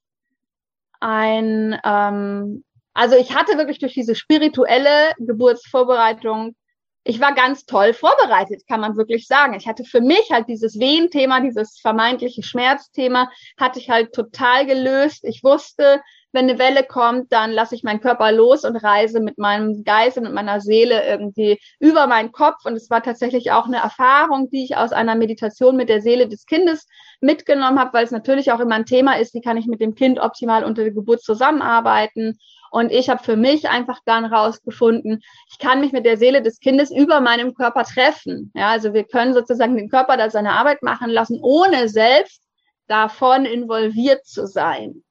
ein, ähm, also ich hatte wirklich durch diese spirituelle Geburtsvorbereitung, ich war ganz toll vorbereitet, kann man wirklich sagen. Ich hatte für mich halt dieses Wehenthema, dieses vermeintliche Schmerzthema, hatte ich halt total gelöst. Ich wusste, wenn eine Welle kommt, dann lasse ich meinen Körper los und reise mit meinem Geist und mit meiner Seele irgendwie über meinen Kopf. Und es war tatsächlich auch eine Erfahrung, die ich aus einer Meditation mit der Seele des Kindes mitgenommen habe, weil es natürlich auch immer ein Thema ist, wie kann ich mit dem Kind optimal unter der Geburt zusammenarbeiten. Und ich habe für mich einfach dann rausgefunden, ich kann mich mit der Seele des Kindes über meinem Körper treffen. Ja, also wir können sozusagen den Körper da seine Arbeit machen lassen, ohne selbst davon involviert zu sein.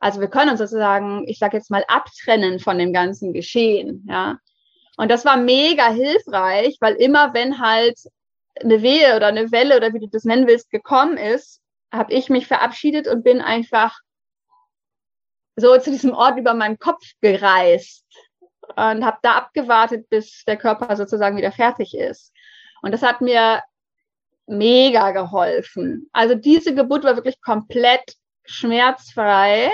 Also wir können uns sozusagen, ich sage jetzt mal, abtrennen von dem ganzen Geschehen, ja. Und das war mega hilfreich, weil immer wenn halt eine Wehe oder eine Welle oder wie du das nennen willst gekommen ist, habe ich mich verabschiedet und bin einfach so zu diesem Ort über meinen Kopf gereist und habe da abgewartet, bis der Körper sozusagen wieder fertig ist. Und das hat mir mega geholfen. Also diese Geburt war wirklich komplett schmerzfrei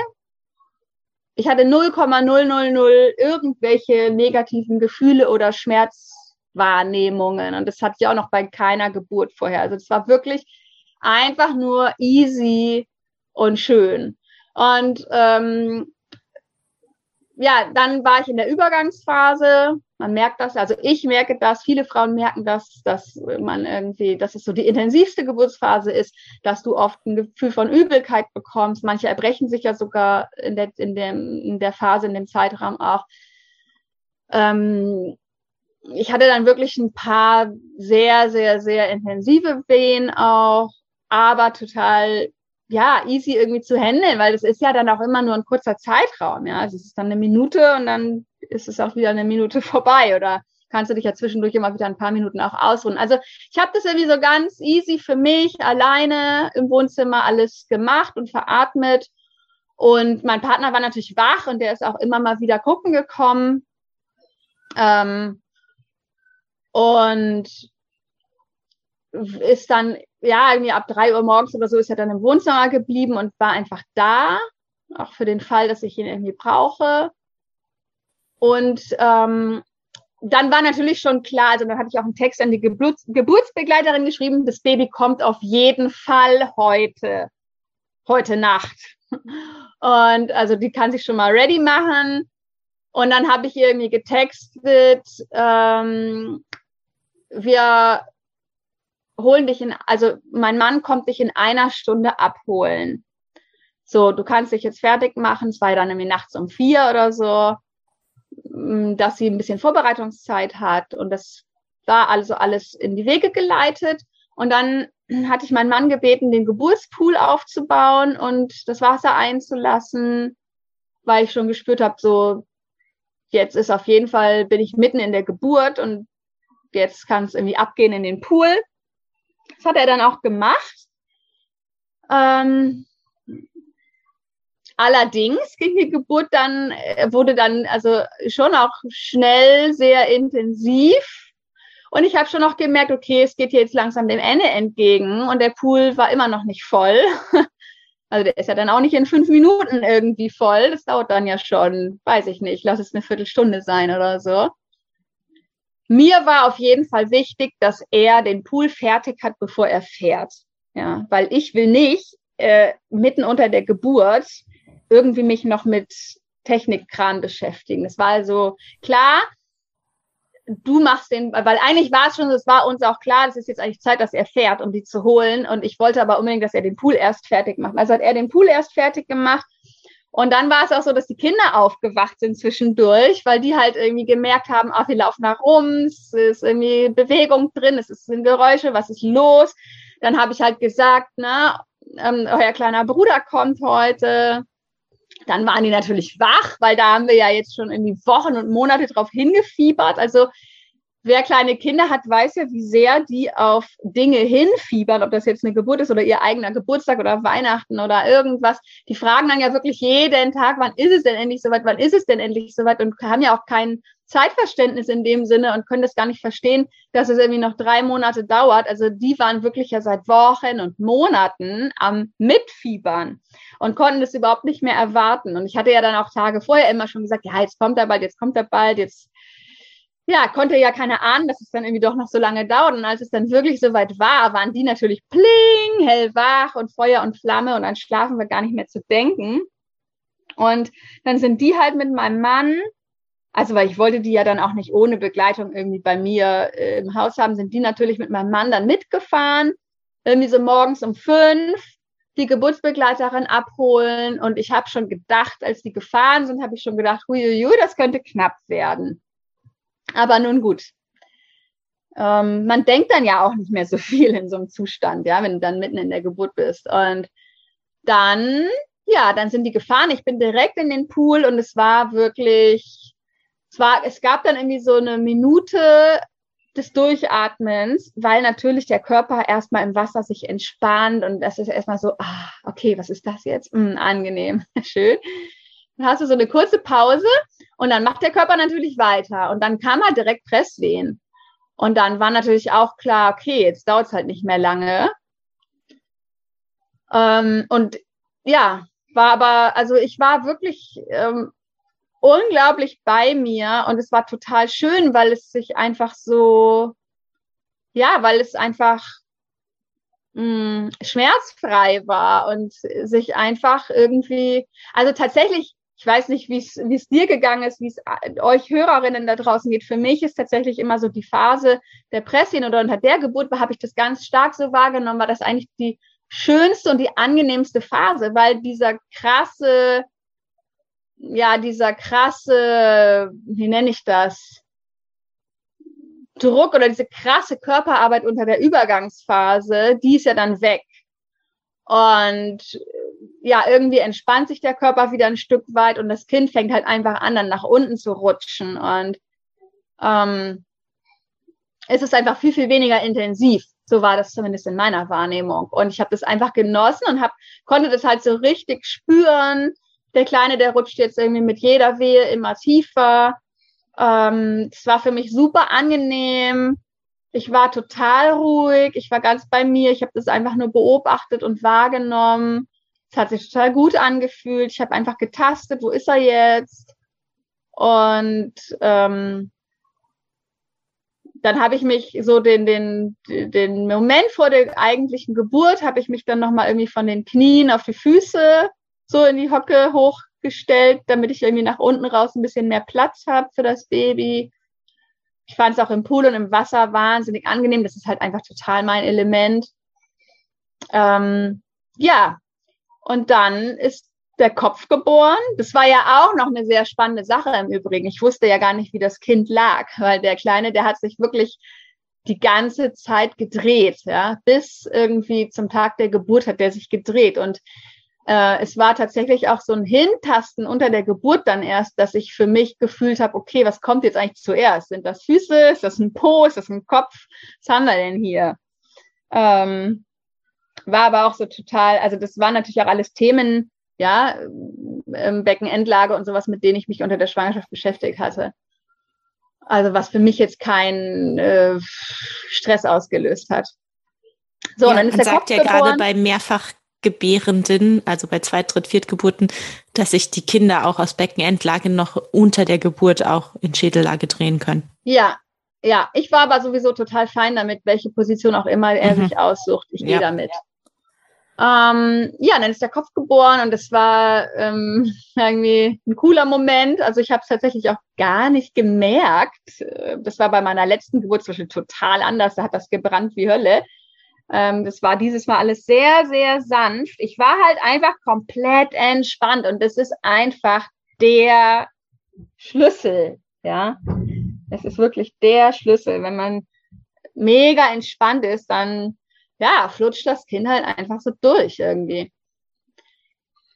ich hatte 0,000 irgendwelche negativen Gefühle oder Schmerzwahrnehmungen. Und das hatte ich auch noch bei keiner Geburt vorher. Also es war wirklich einfach nur easy und schön. Und ähm, ja, dann war ich in der Übergangsphase. Man merkt das, also ich merke das, viele Frauen merken das, dass man irgendwie, dass es so die intensivste Geburtsphase ist, dass du oft ein Gefühl von Übelkeit bekommst. Manche erbrechen sich ja sogar in der, in dem, in der Phase, in dem Zeitraum auch. Ähm, ich hatte dann wirklich ein paar sehr, sehr, sehr intensive Wehen auch, aber total ja, easy irgendwie zu handeln, weil das ist ja dann auch immer nur ein kurzer Zeitraum, ja. Also es ist dann eine Minute und dann ist es auch wieder eine Minute vorbei oder kannst du dich ja zwischendurch immer wieder ein paar Minuten auch ausruhen. Also ich habe das irgendwie so ganz easy für mich alleine im Wohnzimmer alles gemacht und veratmet. Und mein Partner war natürlich wach und der ist auch immer mal wieder gucken gekommen. Ähm, und ist dann ja, irgendwie ab drei Uhr morgens oder so ist er dann im Wohnzimmer geblieben und war einfach da, auch für den Fall, dass ich ihn irgendwie brauche. Und ähm, dann war natürlich schon klar, also dann hatte ich auch einen Text an die Geburts Geburtsbegleiterin geschrieben, das Baby kommt auf jeden Fall heute, heute Nacht. Und also die kann sich schon mal ready machen. Und dann habe ich irgendwie getextet, ähm, wir holen dich in, also mein Mann kommt dich in einer Stunde abholen. So, du kannst dich jetzt fertig machen, es war dann irgendwie nachts um vier oder so, mm, dass sie ein bisschen Vorbereitungszeit hat und das war also alles in die Wege geleitet. Und dann hatte ich meinen Mann gebeten, den Geburtspool aufzubauen und das Wasser einzulassen, weil ich schon gespürt habe, so jetzt ist auf jeden Fall, bin ich mitten in der Geburt und jetzt kann es irgendwie abgehen in den Pool. Das hat er dann auch gemacht. Ähm, allerdings ging die Geburt dann, äh, wurde dann also schon auch schnell sehr intensiv. Und ich habe schon noch gemerkt, okay, es geht jetzt langsam dem Ende entgegen und der Pool war immer noch nicht voll. Also der ist ja dann auch nicht in fünf Minuten irgendwie voll. Das dauert dann ja schon, weiß ich nicht, lass es eine Viertelstunde sein oder so. Mir war auf jeden Fall wichtig, dass er den Pool fertig hat, bevor er fährt. Ja, weil ich will nicht äh, mitten unter der Geburt irgendwie mich noch mit Technikkran beschäftigen. Es war also klar, du machst den, weil eigentlich war es schon, es war uns auch klar, es ist jetzt eigentlich Zeit, dass er fährt, um die zu holen. Und ich wollte aber unbedingt, dass er den Pool erst fertig macht. Also hat er den Pool erst fertig gemacht und dann war es auch so, dass die Kinder aufgewacht sind zwischendurch, weil die halt irgendwie gemerkt haben, ach, wir laufen nach rum, es ist irgendwie Bewegung drin, es sind Geräusche, was ist los? Dann habe ich halt gesagt, na, ähm, euer kleiner Bruder kommt heute. Dann waren die natürlich wach, weil da haben wir ja jetzt schon irgendwie Wochen und Monate drauf hingefiebert. Also wer kleine Kinder hat, weiß ja, wie sehr die auf Dinge hinfiebern, ob das jetzt eine Geburt ist oder ihr eigener Geburtstag oder Weihnachten oder irgendwas. Die fragen dann ja wirklich jeden Tag, wann ist es denn endlich soweit, wann ist es denn endlich soweit und haben ja auch kein Zeitverständnis in dem Sinne und können das gar nicht verstehen, dass es irgendwie noch drei Monate dauert. Also die waren wirklich ja seit Wochen und Monaten am Mitfiebern und konnten das überhaupt nicht mehr erwarten. Und ich hatte ja dann auch Tage vorher immer schon gesagt, ja, jetzt kommt er bald, jetzt kommt er bald, jetzt ja, konnte ja keiner ahnen, dass es dann irgendwie doch noch so lange dauert. Und als es dann wirklich soweit war, waren die natürlich pling, hellwach und Feuer und Flamme und an Schlafen wir gar nicht mehr zu denken. Und dann sind die halt mit meinem Mann, also weil ich wollte die ja dann auch nicht ohne Begleitung irgendwie bei mir äh, im Haus haben, sind die natürlich mit meinem Mann dann mitgefahren, irgendwie so morgens um fünf die Geburtsbegleiterin abholen. Und ich habe schon gedacht, als die gefahren sind, habe ich schon gedacht, huiuiui, das könnte knapp werden. Aber nun gut. Ähm, man denkt dann ja auch nicht mehr so viel in so einem Zustand, ja, wenn du dann mitten in der Geburt bist. Und dann, ja, dann sind die gefahren. Ich bin direkt in den Pool und es war wirklich, es war, es gab dann irgendwie so eine Minute des Durchatmens, weil natürlich der Körper erstmal im Wasser sich entspannt und das ist erstmal so, ah, okay, was ist das jetzt? Mm, angenehm, schön. Dann hast du so eine kurze Pause und dann macht der Körper natürlich weiter. Und dann kam halt direkt Presswehen. Und dann war natürlich auch klar, okay, jetzt dauert es halt nicht mehr lange. Ähm, und ja, war aber, also ich war wirklich ähm, unglaublich bei mir und es war total schön, weil es sich einfach so, ja, weil es einfach mh, mm, schmerzfrei war und sich einfach irgendwie, also tatsächlich ich weiß nicht, wie es dir gegangen ist, wie es äh, euch Hörerinnen da draußen geht. Für mich ist tatsächlich immer so die Phase der Pressin oder unter der Geburt, habe ich das ganz stark so wahrgenommen, war das eigentlich die schönste und die angenehmste Phase, weil dieser krasse, ja, dieser krasse, wie nenne ich das? Druck oder diese krasse Körperarbeit unter der Übergangsphase, die ist ja dann weg. Und ja, irgendwie entspannt sich der Körper wieder ein Stück weit und das Kind fängt halt einfach an, dann nach unten zu rutschen. Und ähm, es ist einfach viel, viel weniger intensiv. So war das zumindest in meiner Wahrnehmung. Und ich habe das einfach genossen und hab, konnte das halt so richtig spüren. Der Kleine, der rutscht jetzt irgendwie mit jeder Wehe immer tiefer. Ähm, es war für mich super angenehm. Ich war total ruhig. Ich war ganz bei mir. Ich habe das einfach nur beobachtet und wahrgenommen. Es hat sich total gut angefühlt. Ich habe einfach getastet, wo ist er jetzt? Und ähm, dann habe ich mich so den, den, den Moment vor der eigentlichen Geburt, habe ich mich dann nochmal irgendwie von den Knien auf die Füße so in die Hocke hochgestellt, damit ich irgendwie nach unten raus ein bisschen mehr Platz habe für das Baby. Ich fand es auch im Pool und im Wasser wahnsinnig angenehm. Das ist halt einfach total mein Element. Ähm, ja, und dann ist der Kopf geboren. Das war ja auch noch eine sehr spannende Sache im Übrigen. Ich wusste ja gar nicht, wie das Kind lag, weil der Kleine, der hat sich wirklich die ganze Zeit gedreht, ja, bis irgendwie zum Tag der Geburt hat der sich gedreht und äh, es war tatsächlich auch so ein Hintasten unter der Geburt dann erst, dass ich für mich gefühlt habe, okay, was kommt jetzt eigentlich zuerst? Sind das Füße? Ist das ein Po? Ist das ein Kopf? Was haben wir denn hier? Ähm, war aber auch so total, also das waren natürlich auch alles Themen, ja, ähm, Beckenendlage und sowas, mit denen ich mich unter der Schwangerschaft beschäftigt hatte. Also was für mich jetzt keinen äh, Stress ausgelöst hat. So, ja, und dann ist man der sagt Kopf ja gerade bei Mehrfachgebärenden, also bei Zweit-, Dritt-, Viertgeburten, dass sich die Kinder auch aus Beckenendlage noch unter der Geburt auch in Schädellage drehen können. Ja, ja. Ich war aber sowieso total fein damit, welche Position auch immer er mhm. sich aussucht. Ich ja. gehe damit. Ähm, ja, dann ist der Kopf geboren und es war ähm, irgendwie ein cooler Moment. Also ich habe es tatsächlich auch gar nicht gemerkt. Das war bei meiner letzten Geburt zum Beispiel total anders. Da hat das gebrannt wie Hölle. Ähm, das war dieses Mal alles sehr, sehr sanft. Ich war halt einfach komplett entspannt und das ist einfach der Schlüssel. Ja, es ist wirklich der Schlüssel. Wenn man mega entspannt ist, dann ja, flutscht das Kind halt einfach so durch irgendwie.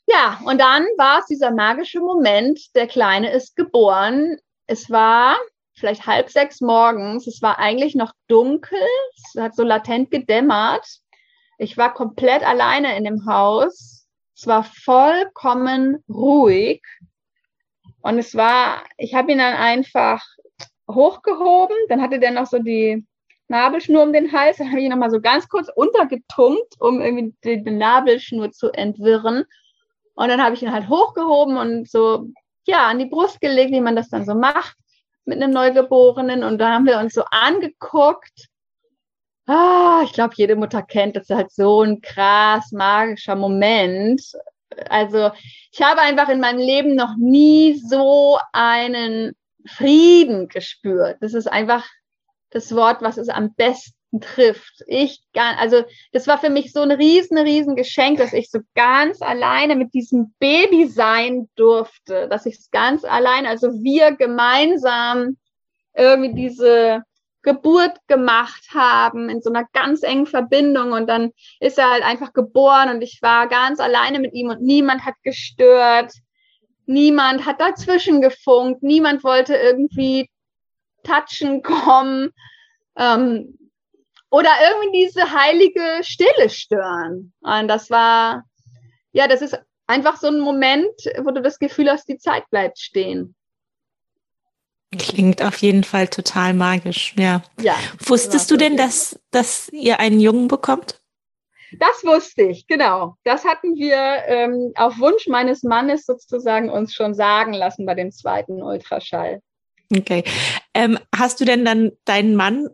Ja, und dann war es dieser magische Moment, der Kleine ist geboren. Es war vielleicht halb sechs morgens, es war eigentlich noch dunkel, es hat so latent gedämmert. Ich war komplett alleine in dem Haus. Es war vollkommen ruhig. Und es war, ich habe ihn dann einfach hochgehoben, dann hatte der noch so die Nabelschnur um den Hals. Dann habe ich ihn nochmal so ganz kurz untergetunkt, um irgendwie die, die Nabelschnur zu entwirren. Und dann habe ich ihn halt hochgehoben und so, ja, an die Brust gelegt, wie man das dann so macht mit einem Neugeborenen. Und da haben wir uns so angeguckt. Ah, ich glaube, jede Mutter kennt, das ist halt so ein krass magischer Moment. Also, ich habe einfach in meinem Leben noch nie so einen Frieden gespürt. Das ist einfach das Wort, was es am besten trifft. Ich also das war für mich so ein riesen, riesen Geschenk, dass ich so ganz alleine mit diesem Baby sein durfte, dass ich es ganz allein, also wir gemeinsam irgendwie diese Geburt gemacht haben in so einer ganz engen Verbindung und dann ist er halt einfach geboren und ich war ganz alleine mit ihm und niemand hat gestört. Niemand hat dazwischen gefunkt, niemand wollte irgendwie Touchen kommen ähm, oder irgendwie diese heilige Stille stören. Und das war, ja, das ist einfach so ein Moment, wo du das Gefühl hast, die Zeit bleibt stehen. Klingt auf jeden Fall total magisch, ja. ja Wusstest du denn, dass, dass ihr einen Jungen bekommt? Das wusste ich, genau. Das hatten wir ähm, auf Wunsch meines Mannes sozusagen uns schon sagen lassen bei dem zweiten Ultraschall. Okay. Ähm, hast du denn dann deinen Mann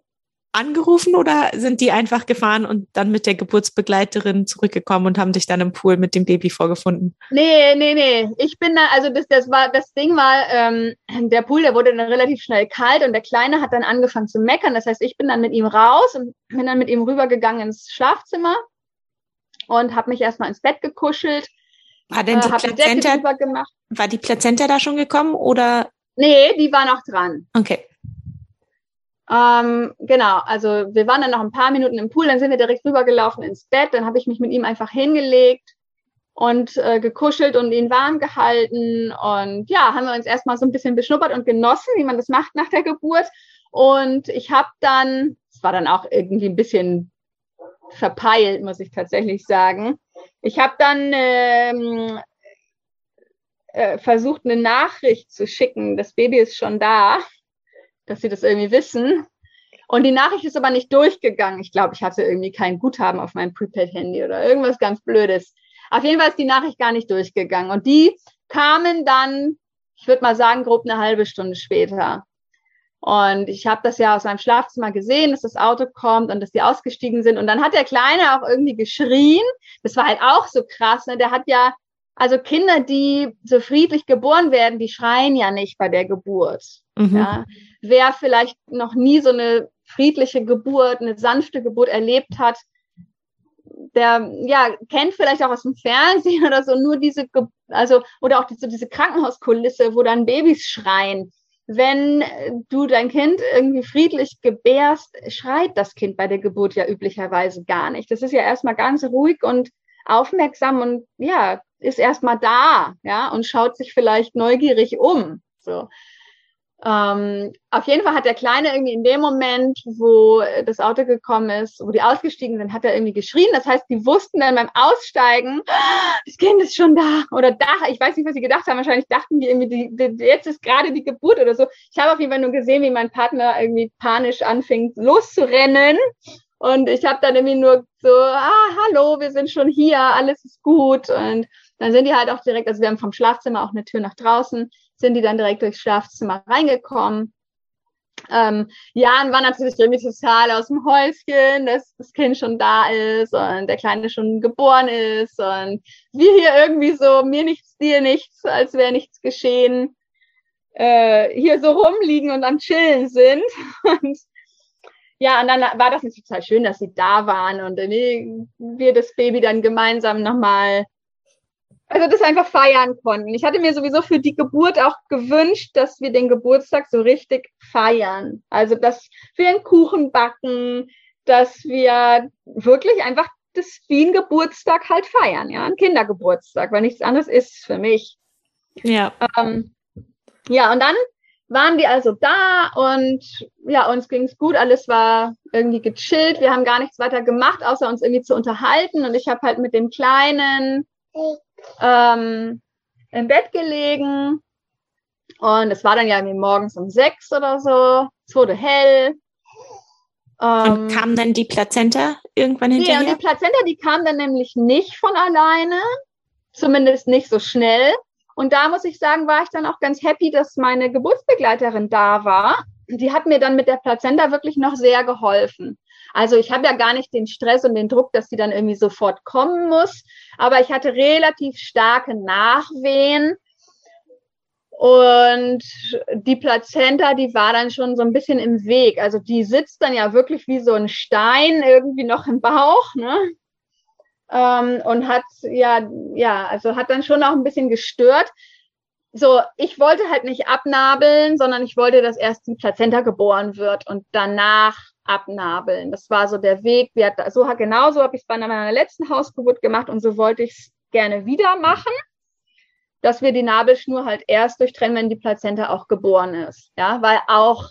angerufen oder sind die einfach gefahren und dann mit der Geburtsbegleiterin zurückgekommen und haben dich dann im Pool mit dem Baby vorgefunden? Nee, nee, nee. Ich bin da, also das, das war, das Ding war, ähm, der Pool, der wurde dann relativ schnell kalt und der Kleine hat dann angefangen zu meckern. Das heißt, ich bin dann mit ihm raus und bin dann mit ihm rübergegangen ins Schlafzimmer und habe mich erstmal ins Bett gekuschelt. War denn die, äh, Plazenta, war die Plazenta da schon gekommen oder? Nee, die war noch dran. Okay. Ähm, genau, also wir waren dann noch ein paar Minuten im Pool, dann sind wir direkt rübergelaufen ins Bett, dann habe ich mich mit ihm einfach hingelegt und äh, gekuschelt und ihn warm gehalten und ja, haben wir uns erstmal so ein bisschen beschnuppert und genossen, wie man das macht nach der Geburt und ich habe dann, es war dann auch irgendwie ein bisschen verpeilt, muss ich tatsächlich sagen, ich habe dann ähm, äh, versucht, eine Nachricht zu schicken, das Baby ist schon da dass sie das irgendwie wissen. Und die Nachricht ist aber nicht durchgegangen. Ich glaube, ich hatte irgendwie kein Guthaben auf meinem Prepaid-Handy oder irgendwas ganz Blödes. Auf jeden Fall ist die Nachricht gar nicht durchgegangen. Und die kamen dann, ich würde mal sagen, grob eine halbe Stunde später. Und ich habe das ja aus meinem Schlafzimmer gesehen, dass das Auto kommt und dass die ausgestiegen sind. Und dann hat der Kleine auch irgendwie geschrien. Das war halt auch so krass. Ne? Der hat ja, also Kinder, die so friedlich geboren werden, die schreien ja nicht bei der Geburt. Mhm. Ja? Wer vielleicht noch nie so eine friedliche Geburt, eine sanfte Geburt erlebt hat, der ja kennt vielleicht auch aus dem Fernsehen oder so nur diese, also oder auch diese, diese Krankenhauskulisse, wo dann Babys schreien. Wenn du dein Kind irgendwie friedlich gebärst, schreit das Kind bei der Geburt ja üblicherweise gar nicht. Das ist ja erstmal ganz ruhig und aufmerksam und ja, ist erstmal da, ja, und schaut sich vielleicht neugierig um. So. Ähm, auf jeden Fall hat der Kleine irgendwie in dem Moment, wo das Auto gekommen ist, wo die ausgestiegen sind, hat er irgendwie geschrien. Das heißt, die wussten dann beim Aussteigen, das Kind ist schon da oder da. Ich weiß nicht, was sie gedacht haben. Wahrscheinlich dachten die irgendwie, die, die, jetzt ist gerade die Geburt oder so. Ich habe auf jeden Fall nur gesehen, wie mein Partner irgendwie panisch anfing loszurennen. Und ich habe dann irgendwie nur so, ah, hallo, wir sind schon hier, alles ist gut. Und dann sind die halt auch direkt, also wir haben vom Schlafzimmer auch eine Tür nach draußen sind die dann direkt durchs Schlafzimmer reingekommen. Ähm, Jan war natürlich irgendwie total aus dem Häuschen, dass das Kind schon da ist und der Kleine schon geboren ist und wir hier irgendwie so, mir nichts, dir nichts, als wäre nichts geschehen, äh, hier so rumliegen und am Chillen sind. Und ja, und dann war das total schön, dass sie da waren und äh, wir das Baby dann gemeinsam nochmal also das einfach feiern konnten. Ich hatte mir sowieso für die Geburt auch gewünscht, dass wir den Geburtstag so richtig feiern. Also dass wir einen Kuchen backen, dass wir wirklich einfach das wie Geburtstag halt feiern, ja, ein Kindergeburtstag, weil nichts anderes ist für mich. Ja. Ähm, ja, und dann waren die also da und ja, uns ging's gut, alles war irgendwie gechillt. Wir haben gar nichts weiter gemacht, außer uns irgendwie zu unterhalten. Und ich habe halt mit dem Kleinen ähm, im Bett gelegen und es war dann ja irgendwie morgens um sechs oder so. Es wurde hell. Ähm, und kam dann die Plazenta irgendwann hinterher? Nee, und die Plazenta, die kam dann nämlich nicht von alleine, zumindest nicht so schnell. Und da muss ich sagen, war ich dann auch ganz happy, dass meine Geburtsbegleiterin da war. Die hat mir dann mit der Plazenta wirklich noch sehr geholfen. Also ich habe ja gar nicht den Stress und den Druck, dass sie dann irgendwie sofort kommen muss. Aber ich hatte relativ starke Nachwehen. Und die Plazenta, die war dann schon so ein bisschen im Weg. Also die sitzt dann ja wirklich wie so ein Stein irgendwie noch im Bauch, ne? Ähm, und hat ja, ja, also hat dann schon auch ein bisschen gestört. So, ich wollte halt nicht abnabeln, sondern ich wollte, dass erst die Plazenta geboren wird und danach abnabeln. Das war so der Weg. Wir, so genauso habe ich es bei meiner letzten Hausgeburt gemacht und so wollte ich es gerne wieder machen, dass wir die Nabelschnur halt erst durchtrennen, wenn die Plazenta auch geboren ist. Ja, weil auch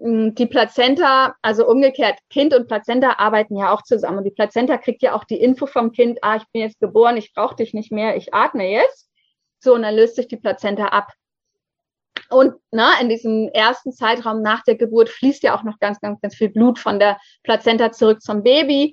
hm, die Plazenta, also umgekehrt, Kind und Plazenta arbeiten ja auch zusammen. Und die Plazenta kriegt ja auch die Info vom Kind, ah, ich bin jetzt geboren, ich brauche dich nicht mehr, ich atme jetzt. So, und dann löst sich die Plazenta ab. Und na, in diesem ersten Zeitraum nach der Geburt fließt ja auch noch ganz, ganz, ganz viel Blut von der Plazenta zurück zum Baby.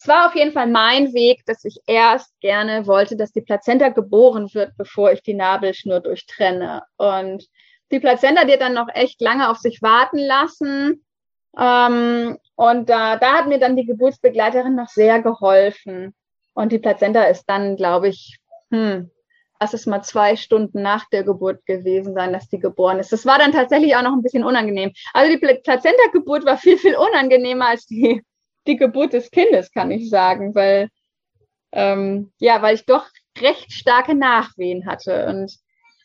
Es war auf jeden Fall mein Weg, dass ich erst gerne wollte, dass die Plazenta geboren wird, bevor ich die Nabelschnur durchtrenne. Und die Plazenta, hat dann noch echt lange auf sich warten lassen. Ähm, und da, da hat mir dann die Geburtsbegleiterin noch sehr geholfen. Und die Plazenta ist dann, glaube ich, hm, lass es mal zwei Stunden nach der Geburt gewesen sein, dass die geboren ist. Das war dann tatsächlich auch noch ein bisschen unangenehm. Also die Plazenta-Geburt war viel, viel unangenehmer als die, die Geburt des Kindes, kann ich sagen, weil, ähm, ja, weil ich doch recht starke Nachwehen hatte und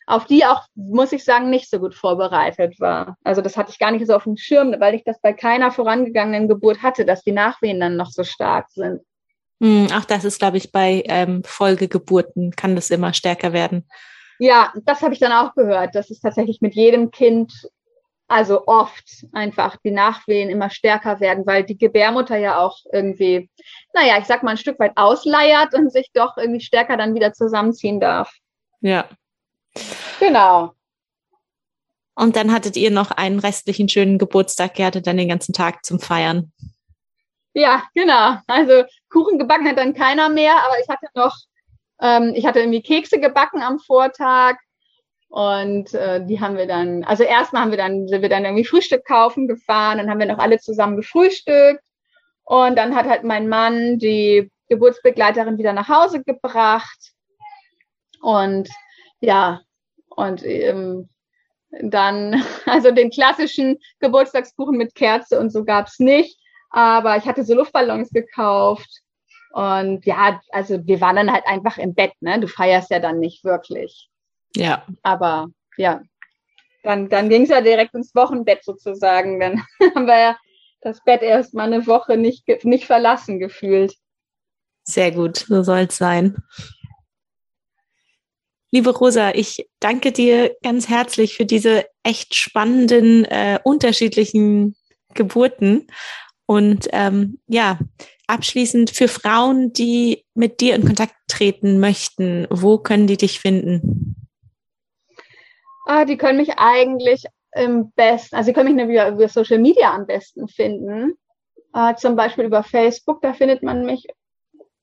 auf die auch, muss ich sagen, nicht so gut vorbereitet war. Also das hatte ich gar nicht so auf dem Schirm, weil ich das bei keiner vorangegangenen Geburt hatte, dass die Nachwehen dann noch so stark sind. Hm, ach, das ist, glaube ich, bei ähm, Folgegeburten kann das immer stärker werden. Ja, das habe ich dann auch gehört. Das ist tatsächlich mit jedem Kind, also oft einfach die Nachwehen immer stärker werden, weil die Gebärmutter ja auch irgendwie, naja, ich sag mal, ein Stück weit ausleiert und sich doch irgendwie stärker dann wieder zusammenziehen darf. Ja. Genau. Und dann hattet ihr noch einen restlichen schönen Geburtstag, ihr hattet dann den ganzen Tag zum Feiern. Ja, genau. Also Kuchen gebacken hat dann keiner mehr, aber ich hatte noch, ähm, ich hatte irgendwie Kekse gebacken am Vortag und äh, die haben wir dann, also erstmal haben wir dann, sind wir dann irgendwie Frühstück kaufen gefahren, dann haben wir noch alle zusammen gefrühstückt und dann hat halt mein Mann die Geburtsbegleiterin wieder nach Hause gebracht und ja, und ähm, dann, also den klassischen Geburtstagskuchen mit Kerze und so gab's nicht. Aber ich hatte so Luftballons gekauft. Und ja, also wir waren dann halt einfach im Bett, ne? Du feierst ja dann nicht wirklich. Ja. Aber ja, dann, dann ging es ja direkt ins Wochenbett sozusagen. Dann haben wir ja das Bett erst mal eine Woche nicht, nicht verlassen gefühlt. Sehr gut, so soll es sein. Liebe Rosa, ich danke dir ganz herzlich für diese echt spannenden, äh, unterschiedlichen Geburten und ähm, ja, abschließend für Frauen, die mit dir in Kontakt treten möchten, wo können die dich finden? Ah, die können mich eigentlich im besten, also sie können mich über, über Social Media am besten finden. Äh, zum Beispiel über Facebook, da findet man mich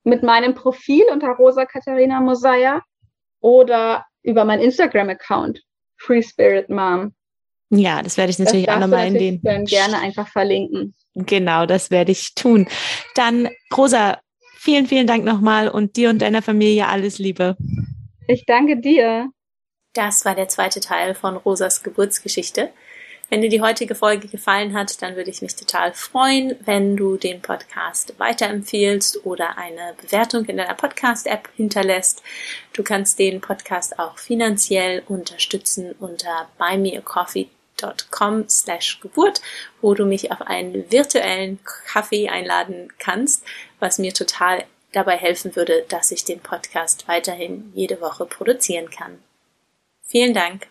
mit meinem Profil unter Rosa Katharina Mosaya oder über meinen Instagram-Account, Free Spirit Mom. Ja, das werde ich natürlich auch nochmal in den. Dann gerne einfach verlinken. Genau, das werde ich tun. Dann, Rosa, vielen, vielen Dank nochmal und dir und deiner Familie alles Liebe. Ich danke dir. Das war der zweite Teil von Rosas Geburtsgeschichte. Wenn dir die heutige Folge gefallen hat, dann würde ich mich total freuen, wenn du den Podcast weiterempfehlst oder eine Bewertung in deiner Podcast-App hinterlässt. Du kannst den Podcast auch finanziell unterstützen unter buymeacoffee.com www.kaffeehaus.com slash Geburt, wo du mich auf einen virtuellen Kaffee einladen kannst, was mir total dabei helfen würde, dass ich den Podcast weiterhin jede Woche produzieren kann. Vielen Dank.